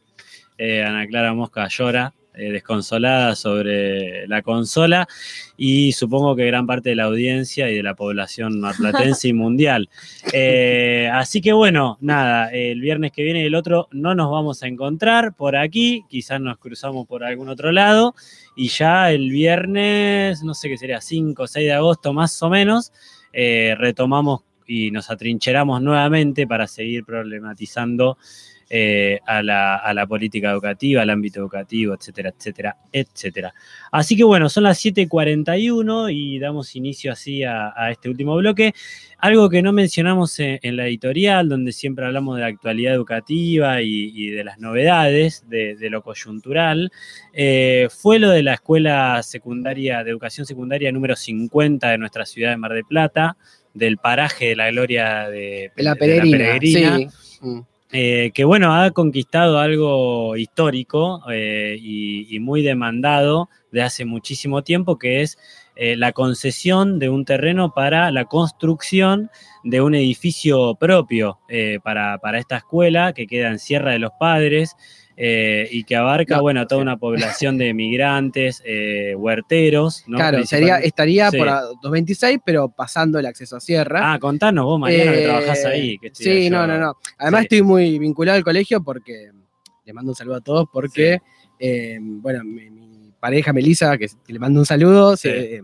Eh, Ana Clara Mosca llora, eh, desconsolada sobre la consola y supongo que gran parte de la audiencia y de la población marplatense y mundial. Eh, así que bueno, nada, el viernes que viene y el otro no nos vamos a encontrar por aquí, quizás nos cruzamos por algún otro lado y ya el viernes, no sé qué sería, 5 o 6 de agosto más o menos, eh, retomamos y nos atrincheramos nuevamente para seguir problematizando eh, a, la, a la política educativa, al ámbito educativo, etcétera, etcétera, etcétera. Así que bueno, son las 7.41 y damos inicio así a, a este último bloque. Algo que no mencionamos en, en la editorial, donde siempre hablamos de la actualidad educativa y, y de las novedades, de, de lo coyuntural, eh, fue lo de la escuela secundaria de educación secundaria número 50 de nuestra ciudad de Mar del Plata, del paraje de la gloria de, De la de peregrina, peregrina, sí. Eh, que bueno, ha conquistado algo histórico eh, y muy demandado de hace muchísimo tiempo, que es eh, la concesión de un terreno para la construcción de un edificio propio eh, para, para esta escuela que queda en Sierra de los Padres. eh, y que abarca, No, bueno, toda una población de migrantes, huerteros, ¿no? Claro, sería, estaría Sí. por a 226, pero pasando el acceso a Sierra. Ah, contanos vos, Mariano, que trabajás ahí. que Sí, yo- no, no, no. Además Sí. estoy muy vinculado al colegio porque, le mando un saludo a todos, porque, bueno, mi pareja Melissa, que, que le mando un saludo, se, eh,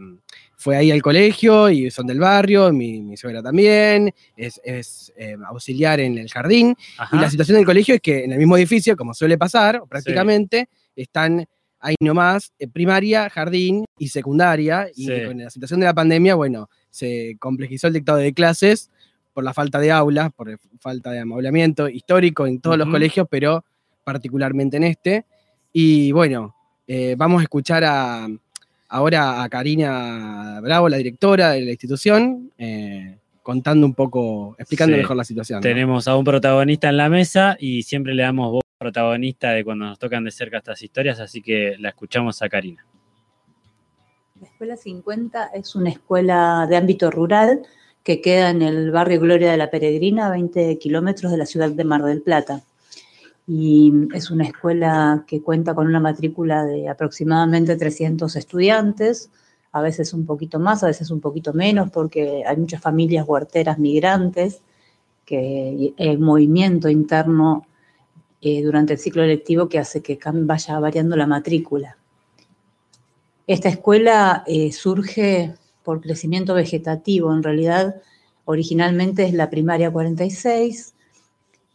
fue ahí al colegio y son del barrio, mi, mi suegra también, es, es, eh, auxiliar en el jardín. Ajá. Y la situación del colegio es que en el mismo edificio, como suele pasar, prácticamente, están ahí nomás eh, primaria, jardín y secundaria. Y Sí. con la situación de la pandemia, bueno, se complejizó el dictado de clases por la falta de aulas, por falta de amoblamiento histórico en todos los Ujú. colegios, pero particularmente en este. Y bueno, eh, vamos a escuchar a, ahora a Karina Bravo, la directora de la institución, eh, contando un poco, explicando Sí. mejor la situación. ¿no? Tenemos a un protagonista en la mesa y siempre le damos voz protagonista de cuando nos tocan de cerca estas historias, así que la escuchamos a Karina. La Escuela 50 es una escuela de ámbito rural que queda en el barrio Gloria de la Peregrina, a 20 kilómetros de la ciudad de Mar del Plata. Y es una escuela que cuenta con una matrícula de aproximadamente 300 estudiantes. a veces un poquito más, a veces un poquito menos, porque hay muchas familias huerteras migrantes, que el movimiento interno eh, durante el ciclo electivo que hace que vaya variando la matrícula. Esta escuela eh, surge por crecimiento vegetativo, en realidad originalmente es la primaria 46,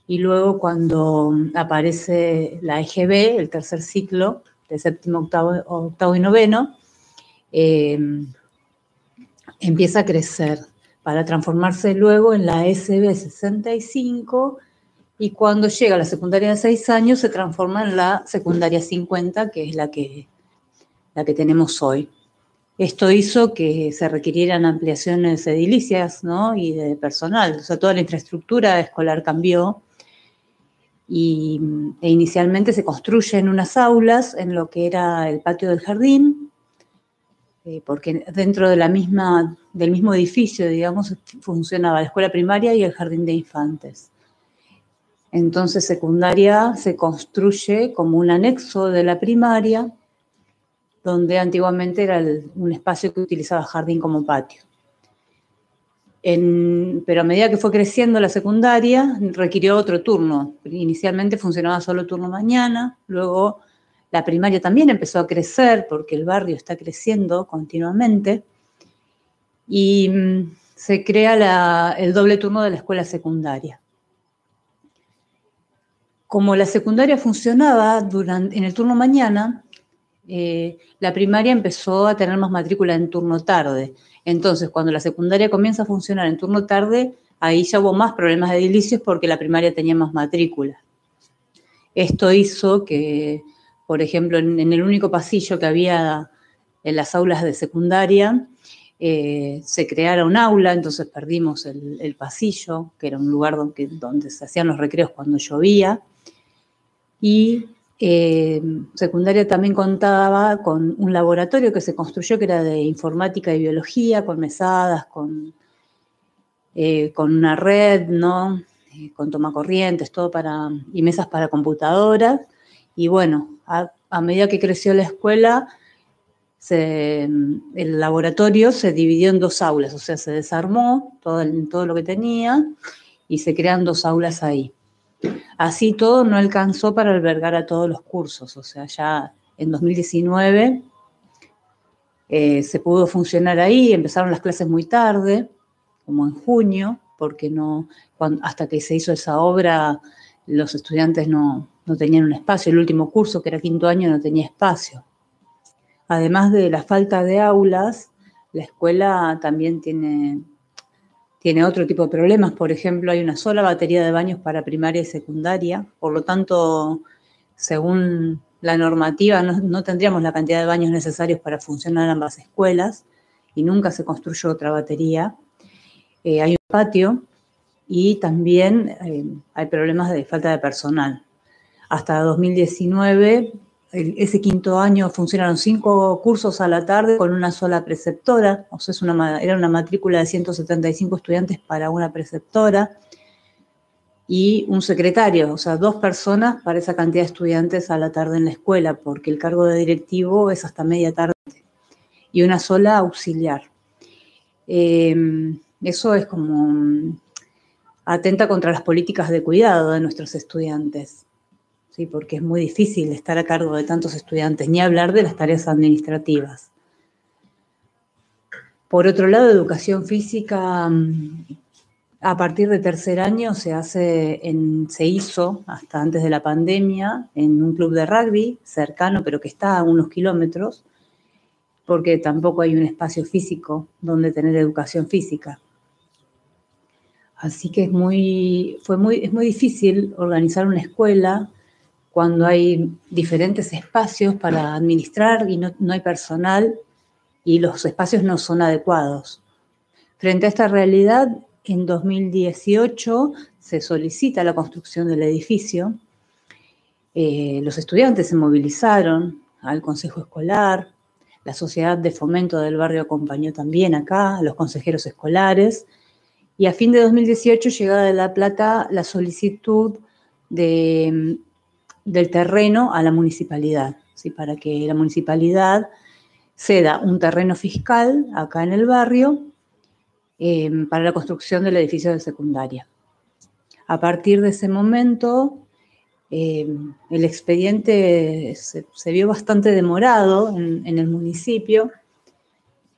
y luego cuando aparece la EGB, el tercer ciclo, de séptimo, octavo, octavo y noveno, eh, empieza a crecer para transformarse luego en la SB 65 y cuando llega a la secundaria de 6 años se transforma en la secundaria 50, que es la que, la que tenemos hoy. Esto hizo que se requirieran ampliaciones edilicias ¿no? y de personal, o sea, toda la infraestructura escolar cambió y, e inicialmente se construyen unas aulas en lo que era el patio del jardín, eh, porque dentro de la misma, del mismo edificio, digamos, funcionaba la escuela primaria y el jardín de infantes. Entonces, secundaria se construye como un anexo de la primaria, donde antiguamente era un espacio que utilizaba jardín como patio pero a medida que fue creciendo la secundaria, requirió otro turno. Inicialmente funcionaba solo turno mañana, luego la primaria también empezó a crecer porque el barrio está creciendo continuamente y mm, se crea el doble turno de la escuela secundaria. Como la secundaria funcionaba en el turno mañana, eh, la primaria empezó a tener más matrícula en turno tarde. Entonces, cuando la secundaria comienza a funcionar en turno tarde, ahí ya hubo más problemas de edilicios porque la primaria tenía más matrícula. Esto hizo que, por ejemplo, en, el único pasillo que había en las aulas de secundaria, eh, se creara un aula, entonces perdimos el, pasillo, que era un lugar donde, donde se hacían los recreos cuando llovía, y eh, secundaria también contaba con un laboratorio que se construyó que era de informática y biología, con mesadas, con, eh, con una red, ¿no? Eh, con tomacorrientes, todo para, y mesas para computadoras. Y bueno, a, medida que creció la escuela, el laboratorio se dividió en dos aulas, o sea, se desarmó todo, todo lo que tenía y se crean dos aulas ahí. Así todo no alcanzó para albergar a todos los cursos, o sea, ya en 2019 eh, se pudo funcionar ahí, empezaron las clases muy tarde, como en junio, porque no, hasta que se hizo esa obra los estudiantes no, no tenían un espacio, el último curso, que era quinto año, no tenía espacio. Además de la falta de aulas, la escuela también tiene tiene otro tipo de problemas. Por ejemplo, hay una sola batería de baños para primaria y secundaria. Por lo tanto, según la normativa, no, tendríamos la cantidad de baños necesarios para funcionar ambas escuelas y nunca se construyó otra batería. Eh, hay un patio y también eh, hay problemas de falta de personal. Hasta 2019 ese quinto año funcionaron cinco cursos a la tarde con una sola preceptora, o sea, es una, era una matrícula de 175 estudiantes para una preceptora y un secretario, o sea, dos personas para esa cantidad de estudiantes a la tarde en la escuela, porque el cargo de directivo es hasta media tarde, y una sola auxiliar. Em, eso es como mm, atenta contra las políticas de cuidado de nuestros estudiantes. ¿Sí? porque es muy difícil estar a cargo de tantos estudiantes, ni hablar de las tareas administrativas. Por otro lado, educación física, mm, a partir de tercer año se, hace se hizo, hasta antes de la pandemia, en un club de rugby cercano, pero que está a unos kilómetros, porque tampoco hay un espacio físico donde tener educación física. Así que es muy, fue muy, es muy difícil organizar una escuela cuando hay diferentes espacios para administrar y no, hay personal y los espacios no son adecuados. Frente a esta realidad, en 2018 se solicita la construcción del edificio. Eh, los estudiantes se movilizaron al Consejo Escolar, la Sociedad de Fomento del Barrio acompañó también acá, a los consejeros escolares, y a fin de 2018 llegada de La Plata la solicitud de del terreno a la municipalidad, ¿sí? para que la municipalidad ceda un terreno fiscal acá en el barrio eh, para la construcción del edificio de secundaria. A partir de ese momento, eh, el expediente se, vio bastante demorado en, el municipio.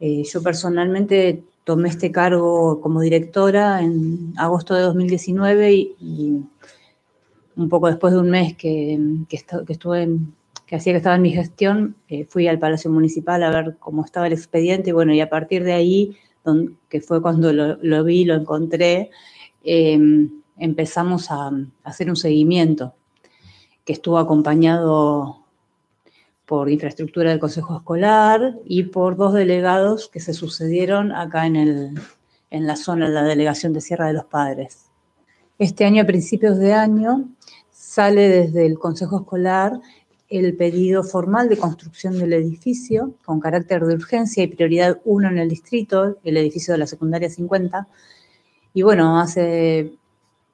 Eh, yo personalmente tomé este cargo como directora en agosto de 2019 y, y un poco después de un mes que, que, estu- que estuve que hacía que estaba en mi gestión, eh, fui al Palacio Municipal a ver cómo estaba el expediente y bueno, y a partir de ahí, que fue cuando lo, lo vi, lo encontré, eh, empezamos a, a hacer un seguimiento que estuvo acompañado por infraestructura del Consejo Escolar y por dos delegados que se sucedieron acá en, el, en la zona, en la delegación de Sierra de los Padres. Este año, a principios de año, sale desde el Consejo Escolar el pedido formal de construcción del edificio con carácter de urgencia y prioridad 1 en el distrito, el edificio de la secundaria 50. Y bueno, hace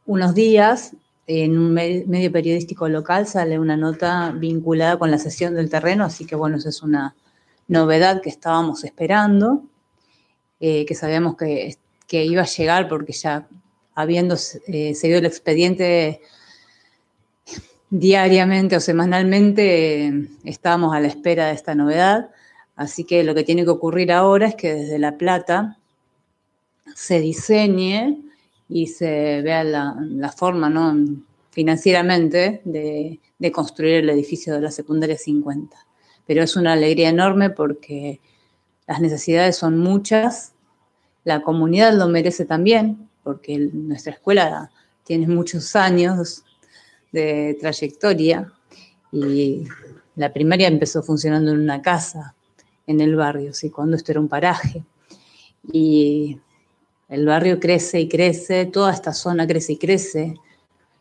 unos días en un me- medio periodístico local sale una nota vinculada con la cesión del terreno, así que bueno, esa es una novedad que estábamos esperando, eh, que sabíamos que, que iba a llegar porque ya habiendo eh, seguido el expediente diariamente o semanalmente, estábamos a la espera de esta novedad. Así que lo que tiene que ocurrir ahora es que desde La Plata se diseñe y se vea la, forma ¿no? financieramente de, construir el edificio de la secundaria 50. Pero es una alegría enorme porque las necesidades son muchas, la comunidad lo merece también, porque nuestra escuela tiene muchos años de trayectoria y la primaria empezó funcionando en una casa en el barrio, ¿sí? cuando esto era un paraje. Y el barrio crece y crece, toda esta zona crece y crece.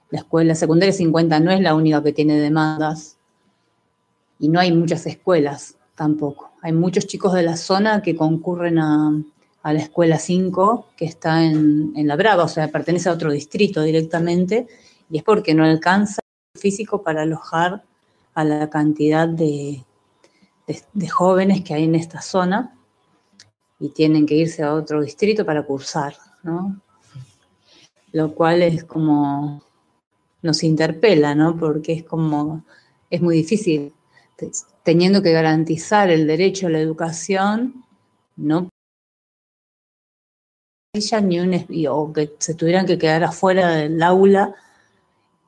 La escuela secundaria 50 no es la única que tiene demandas y no hay muchas escuelas tampoco. Hay muchos chicos de la zona que concurren a, a la escuela 5 que está en, en La Brava, o sea, pertenece a otro distrito directamente y es porque no alcanza el físico para alojar a la cantidad de, jóvenes que hay en esta zona y tienen que irse a otro distrito para cursar, ¿no? Lo cual es como, nos interpela, ¿no? Porque es como, es muy difícil, te- teniendo que garantizar el derecho a la educación, no ni un, o que se tuvieran que quedar afuera del aula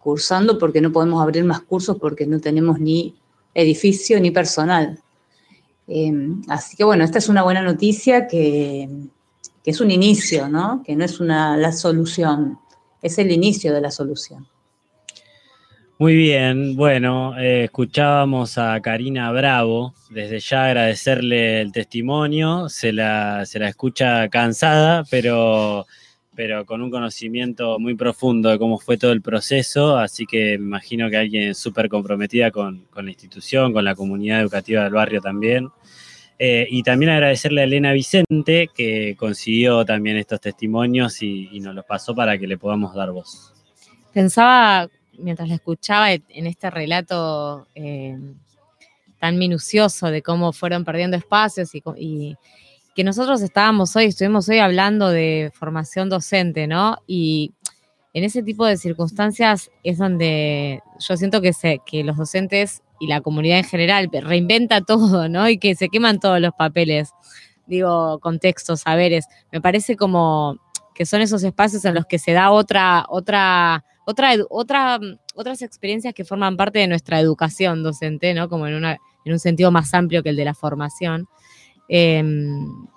cursando porque no podemos abrir más cursos porque no tenemos ni edificio ni personal. Eh, así que bueno, esta es una buena noticia que, que es un inicio, ¿no? Que no es una, la solución, es el inicio de la solución. Muy bien, bueno, eh, escuchábamos a Karina Bravo, desde ya agradecerle el testimonio, se la, se la escucha cansada, pero, pero con un conocimiento muy profundo de cómo fue todo el proceso, así que me imagino que alguien súper comprometida con, con la institución, con la comunidad educativa del barrio también. Eh, y también agradecerle a Elena Vicente, que consiguió también estos testimonios y, y nos los pasó para que le podamos dar voz. Pensaba, mientras la escuchaba, en este relato eh, tan minucioso de cómo fueron perdiendo espacios y que nosotros estábamos hoy, estuvimos hoy hablando de formación docente, ¿no? Y en ese tipo de circunstancias es donde yo siento que, se, que los docentes y la comunidad en general reinventa todo, ¿no? Y que se queman todos los papeles, digo, contextos, saberes. Me parece como que son esos espacios en los que se da otra, otra, otra, otra, otras experiencias que forman parte de nuestra educación docente, ¿no? Como en, una, en un sentido más amplio que el de la formación. Eh,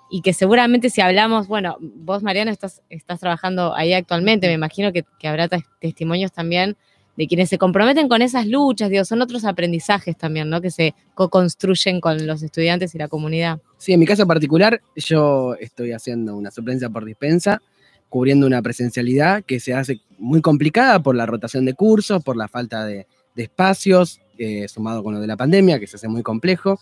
y que seguramente si hablamos, bueno, vos Mariana estás, estás trabajando ahí actualmente, me imagino que, que habrá tes- testimonios también de quienes se comprometen con esas luchas, digo, son otros aprendizajes también, ¿no? Que se co-construyen con los estudiantes y la comunidad. Sí, en mi caso particular, yo estoy haciendo una suplencia por dispensa, cubriendo una presencialidad que se hace muy complicada por la rotación de cursos, por la falta de, de espacios, eh, sumado con lo de la pandemia, que se hace muy complejo.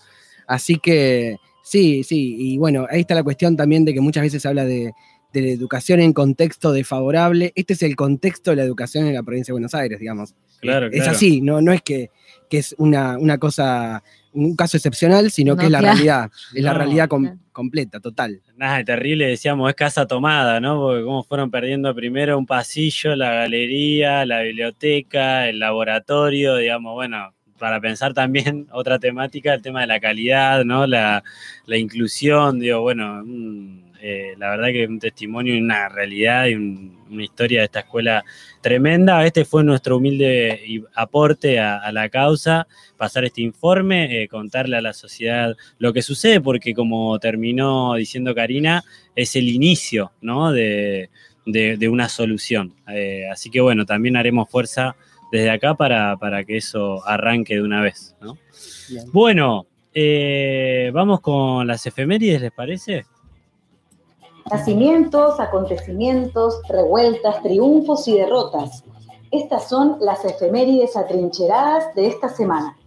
Así que sí, sí, y bueno, ahí está la cuestión también de que muchas veces se habla de, de la educación en contexto desfavorable. Este es el contexto de la educación en la provincia de Buenos Aires, digamos. Claro, es claro. así, no, no es que, que es una, una cosa, un caso excepcional, sino No, que es la claro. realidad, es la realidad com- completa, total. Nada, terrible, decíamos, es casa tomada, ¿no? Porque cómo fueron perdiendo primero un pasillo, la galería, la biblioteca, el laboratorio, digamos, bueno, para pensar también otra temática, el tema de la calidad, ¿no? La, la inclusión, digo, bueno, un, eh, la verdad que un testimonio y una realidad y un- una historia de esta escuela tremenda. Este fue nuestro humilde aporte a, la causa, pasar este informe, eh, contarle a la sociedad lo que sucede, porque como terminó diciendo Karina, es el inicio ¿no? de, de- de una solución. Eh, así que bueno, también haremos fuerza desde acá para, para que eso arranque de una vez. ¿no? Bueno, eh, vamos con las efemérides, ¿les parece? Nacimientos, acontecimientos, revueltas, triunfos y derrotas. Estas son las efemérides atrincheradas de esta semana.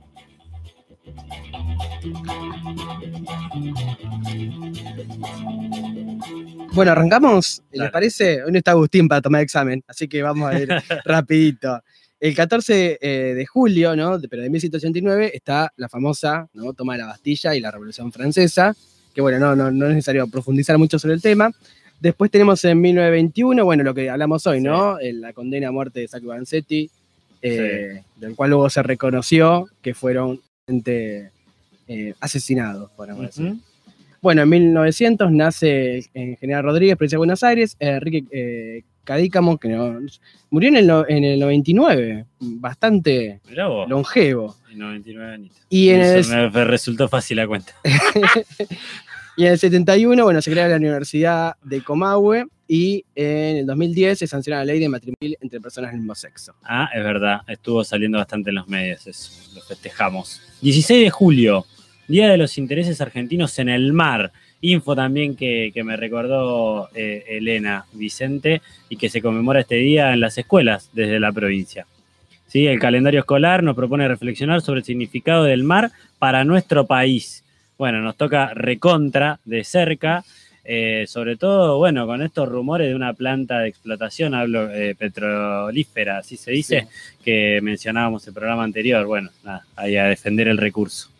Bueno, arrancamos, ¿les parece? Hoy no está Agustín para tomar examen, así que vamos a ir rapidito. El 14 eh, de julio, ¿no? de- pero de 1789, está la famosa ¿no? toma de la Bastilla y la Revolución Francesa, que bueno, no, no, no es necesario profundizar mucho sobre el tema. Después tenemos en 1921, bueno, lo que hablamos hoy, ¿no? La condena a muerte de Sacco Vanzetti, eh, del cual luego se reconoció que fueron gente, eh, asesinados, podemos decir. Ujú. Bueno, en 1900 nace en General Rodríguez, provincia de Buenos Aires, Enrique Cadícamo, que no- murió en el, en el 99, bastante longevo. y 99 añitos. Y en, el, Eso me resultó fácil la cuenta. y en el 71, bueno, se crea la Universidad de Comahue y en el 2010 se sanciona la ley de matrimonio entre personas del mismo sexo. Ah, es verdad, estuvo saliendo bastante en los medios eso, lo festejamos. 16 de julio, Día de los Intereses Argentinos en el Mar. Info también que, que me recordó eh, Elena Vicente y que se conmemora este día en las escuelas desde la provincia. ¿Sí? El calendario escolar nos propone reflexionar sobre el significado del mar para nuestro país. Bueno, nos toca recontra de cerca, eh, sobre todo, bueno, con estos rumores de una planta de explotación, hablo eh, petrolífera, así se dice, que mencionábamos en el programa anterior. Bueno, nada, ahí a defender el recurso.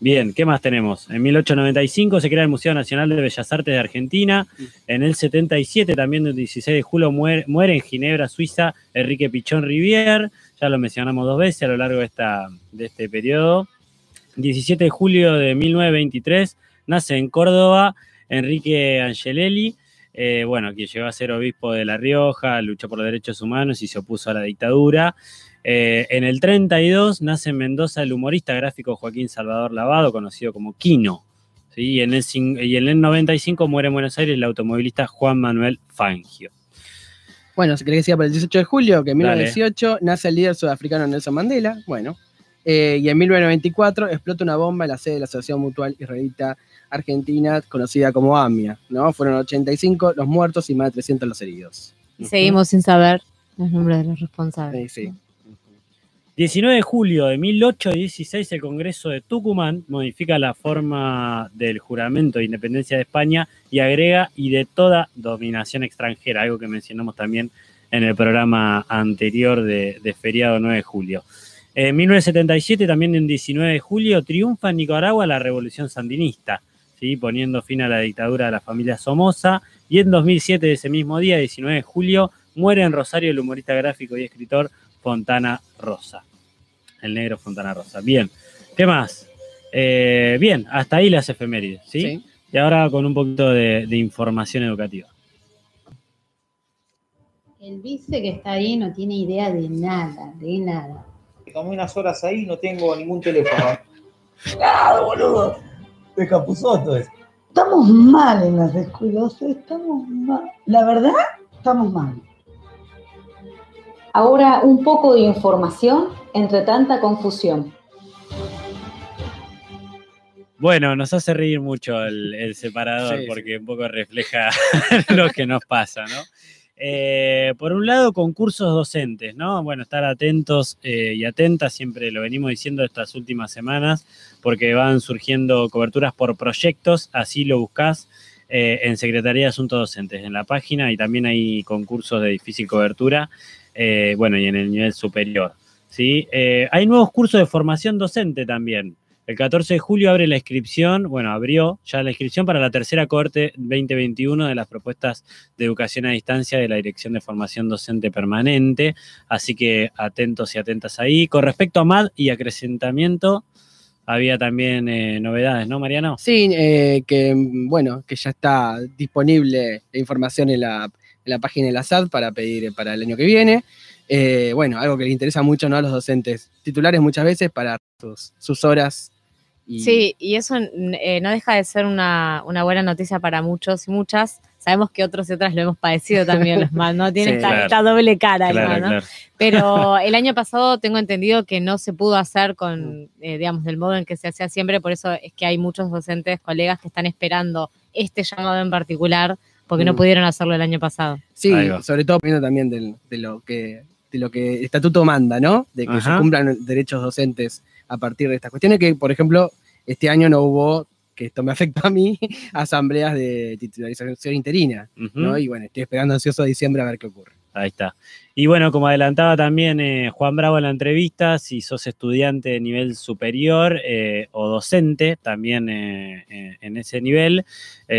Bien, ¿qué más tenemos? En 1895 se crea el Museo Nacional de Bellas Artes de Argentina. En el 77, también el 16 de julio, muere, en Ginebra, Suiza, Enrique Pichón Rivière. Ya lo mencionamos dos veces a lo largo de, esta, de este periodo. 17 de julio de 1923 nace en Córdoba Enrique Angelelli, eh, bueno, quien llegó a ser obispo de La Rioja, luchó por los derechos humanos y se opuso a la dictadura. Eh, en el 32 nace en Mendoza el humorista gráfico Joaquín Salvador Lavado, conocido como Quino. ¿sí? Y, en el, y en el 95 muere en Buenos Aires el automovilista Juan Manuel Fangio. Bueno, se cree que siga para el 18 de julio, que en Dale. 1918 nace el líder sudafricano Nelson Mandela. Bueno, eh, y en 1994 explota una bomba en la sede de la Asociación Mutual Israelita Argentina, conocida como AMIA. ¿no? Fueron 85 los muertos y más de 300 los heridos. Y seguimos sin saber los nombres de los responsables. Sí, sí. 19 de julio de 1816, el Congreso de Tucumán modifica la forma del juramento de independencia de España y agrega y de toda dominación extranjera, algo que mencionamos también en el programa anterior de, feriado 9 de julio. En 1977, también en 19 de julio, triunfa en Nicaragua la revolución sandinista, ¿sí? poniendo fin a la dictadura de la familia Somoza. Y en 2007, de ese mismo día, 19 de julio, muere en Rosario el humorista gráfico y escritor Fontana Rosa. El negro Fontana Rosa. Bien. ¿Qué más? Eh, bien, hasta ahí las efemérides, ¿sí? Sí. Y ahora con un poquito de, de información educativa. El vice que está ahí no tiene idea de nada, de nada. Tomé unas horas ahí y no tengo ningún teléfono. ¡Claro, boludo! De Capuzoto es. Estamos mal en las escuelas, estamos mal. La verdad, estamos mal. Ahora un poco de información entre tanta confusión. Bueno, nos hace reír mucho el, el separador Sí, porque un poco refleja lo que nos pasa, ¿no? Eh, por un lado, concursos docentes, ¿no? Bueno, estar atentos eh, y atentas, siempre lo venimos diciendo estas últimas semanas, porque van surgiendo coberturas por proyectos, así lo buscás eh, en Secretaría de Asuntos Docentes, en la página, y también hay concursos de difícil cobertura. Eh, bueno, y en el nivel superior. ¿sí? Eh, hay nuevos cursos de formación docente también. El 14 de julio abre la inscripción, bueno, abrió ya la inscripción para la tercera corte 2021 de las propuestas de educación a distancia de la Dirección de Formación Docente Permanente. Así que atentos y atentas ahí. Con respecto a MAD y acrecentamiento, había también eh, novedades, ¿no, Mariano? Sí, que bueno, que ya está disponible la información en la, en la página de la SAD para pedir para el año que viene. Eh, bueno, algo que le interesa mucho ¿no? a los docentes titulares muchas veces para sus, sus horas. Y, Sí, y eso eh, no deja de ser una, una buena noticia para muchos y muchas. Sabemos que otros y otras lo hemos padecido también los mal, ¿no? Tiene Sí, esta, claro. esta doble cara, Claro, ¿no? claro. Pero el año pasado tengo entendido que no se pudo hacer con, eh, digamos, del modo en que se hacía siempre, por eso es que hay muchos docentes, colegas que están esperando este llamado en particular, porque no Mm. pudieron hacerlo el año pasado. Sí, sobre todo viendo también del- de lo que de lo que el estatuto manda, ¿no? De que Ajá. se cumplan derechos docentes a partir de estas cuestiones que, por ejemplo, este año no hubo, que esto me afecta a mí, asambleas de titularización interina. ¿no? Y bueno, estoy esperando ansioso a diciembre a ver qué ocurre. Ahí está. Y bueno, como adelantaba también eh, Juan Bravo en la entrevista, si sos estudiante de nivel superior eh, o docente, también eh, en ese nivel,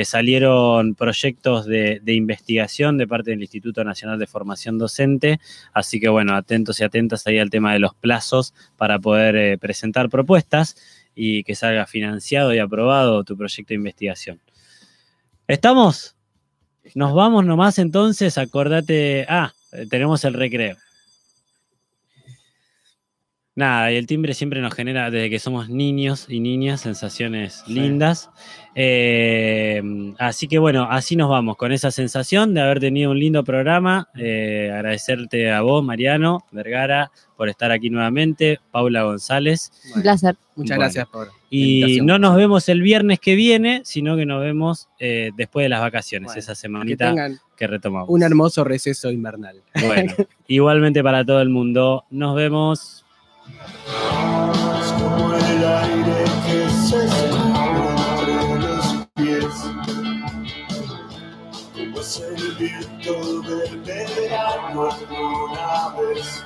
salieron proyectos de, de investigación de parte del Instituto Nacional de Formación Docente. Así que bueno, atentos y atentas ahí al tema de los plazos para poder presentar propuestas y que salga financiado y aprobado tu proyecto de investigación. ¿Estamos? Nos vamos nomás entonces, acordate. Ah, tenemos el recreo. Nada, y el timbre siempre nos genera, desde que somos niños y niñas, sensaciones lindas. Eh, así que bueno, así nos vamos, con esa sensación de haber tenido un lindo programa. Eh, agradecerte a vos, Mariano Vergara, por estar aquí nuevamente. Paula González. Un placer. Muchas Bueno. gracias por Y invitación. no nos vemos el viernes que viene, sino que nos vemos eh, después de las vacaciones, Bueno, esa que semanita tengan que retomamos. un hermoso receso invernal. Bueno, igualmente para todo el mundo. Nos vemos. Es como el aire que se escurre entre los pies. Como el viento del verano alguna vez.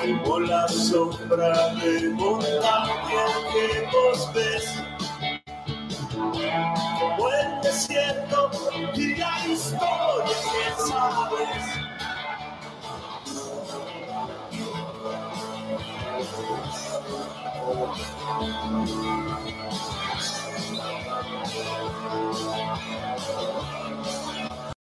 Como la sombra de montaña que vos ves. Como el desierto y la historia que sabes. おいしい。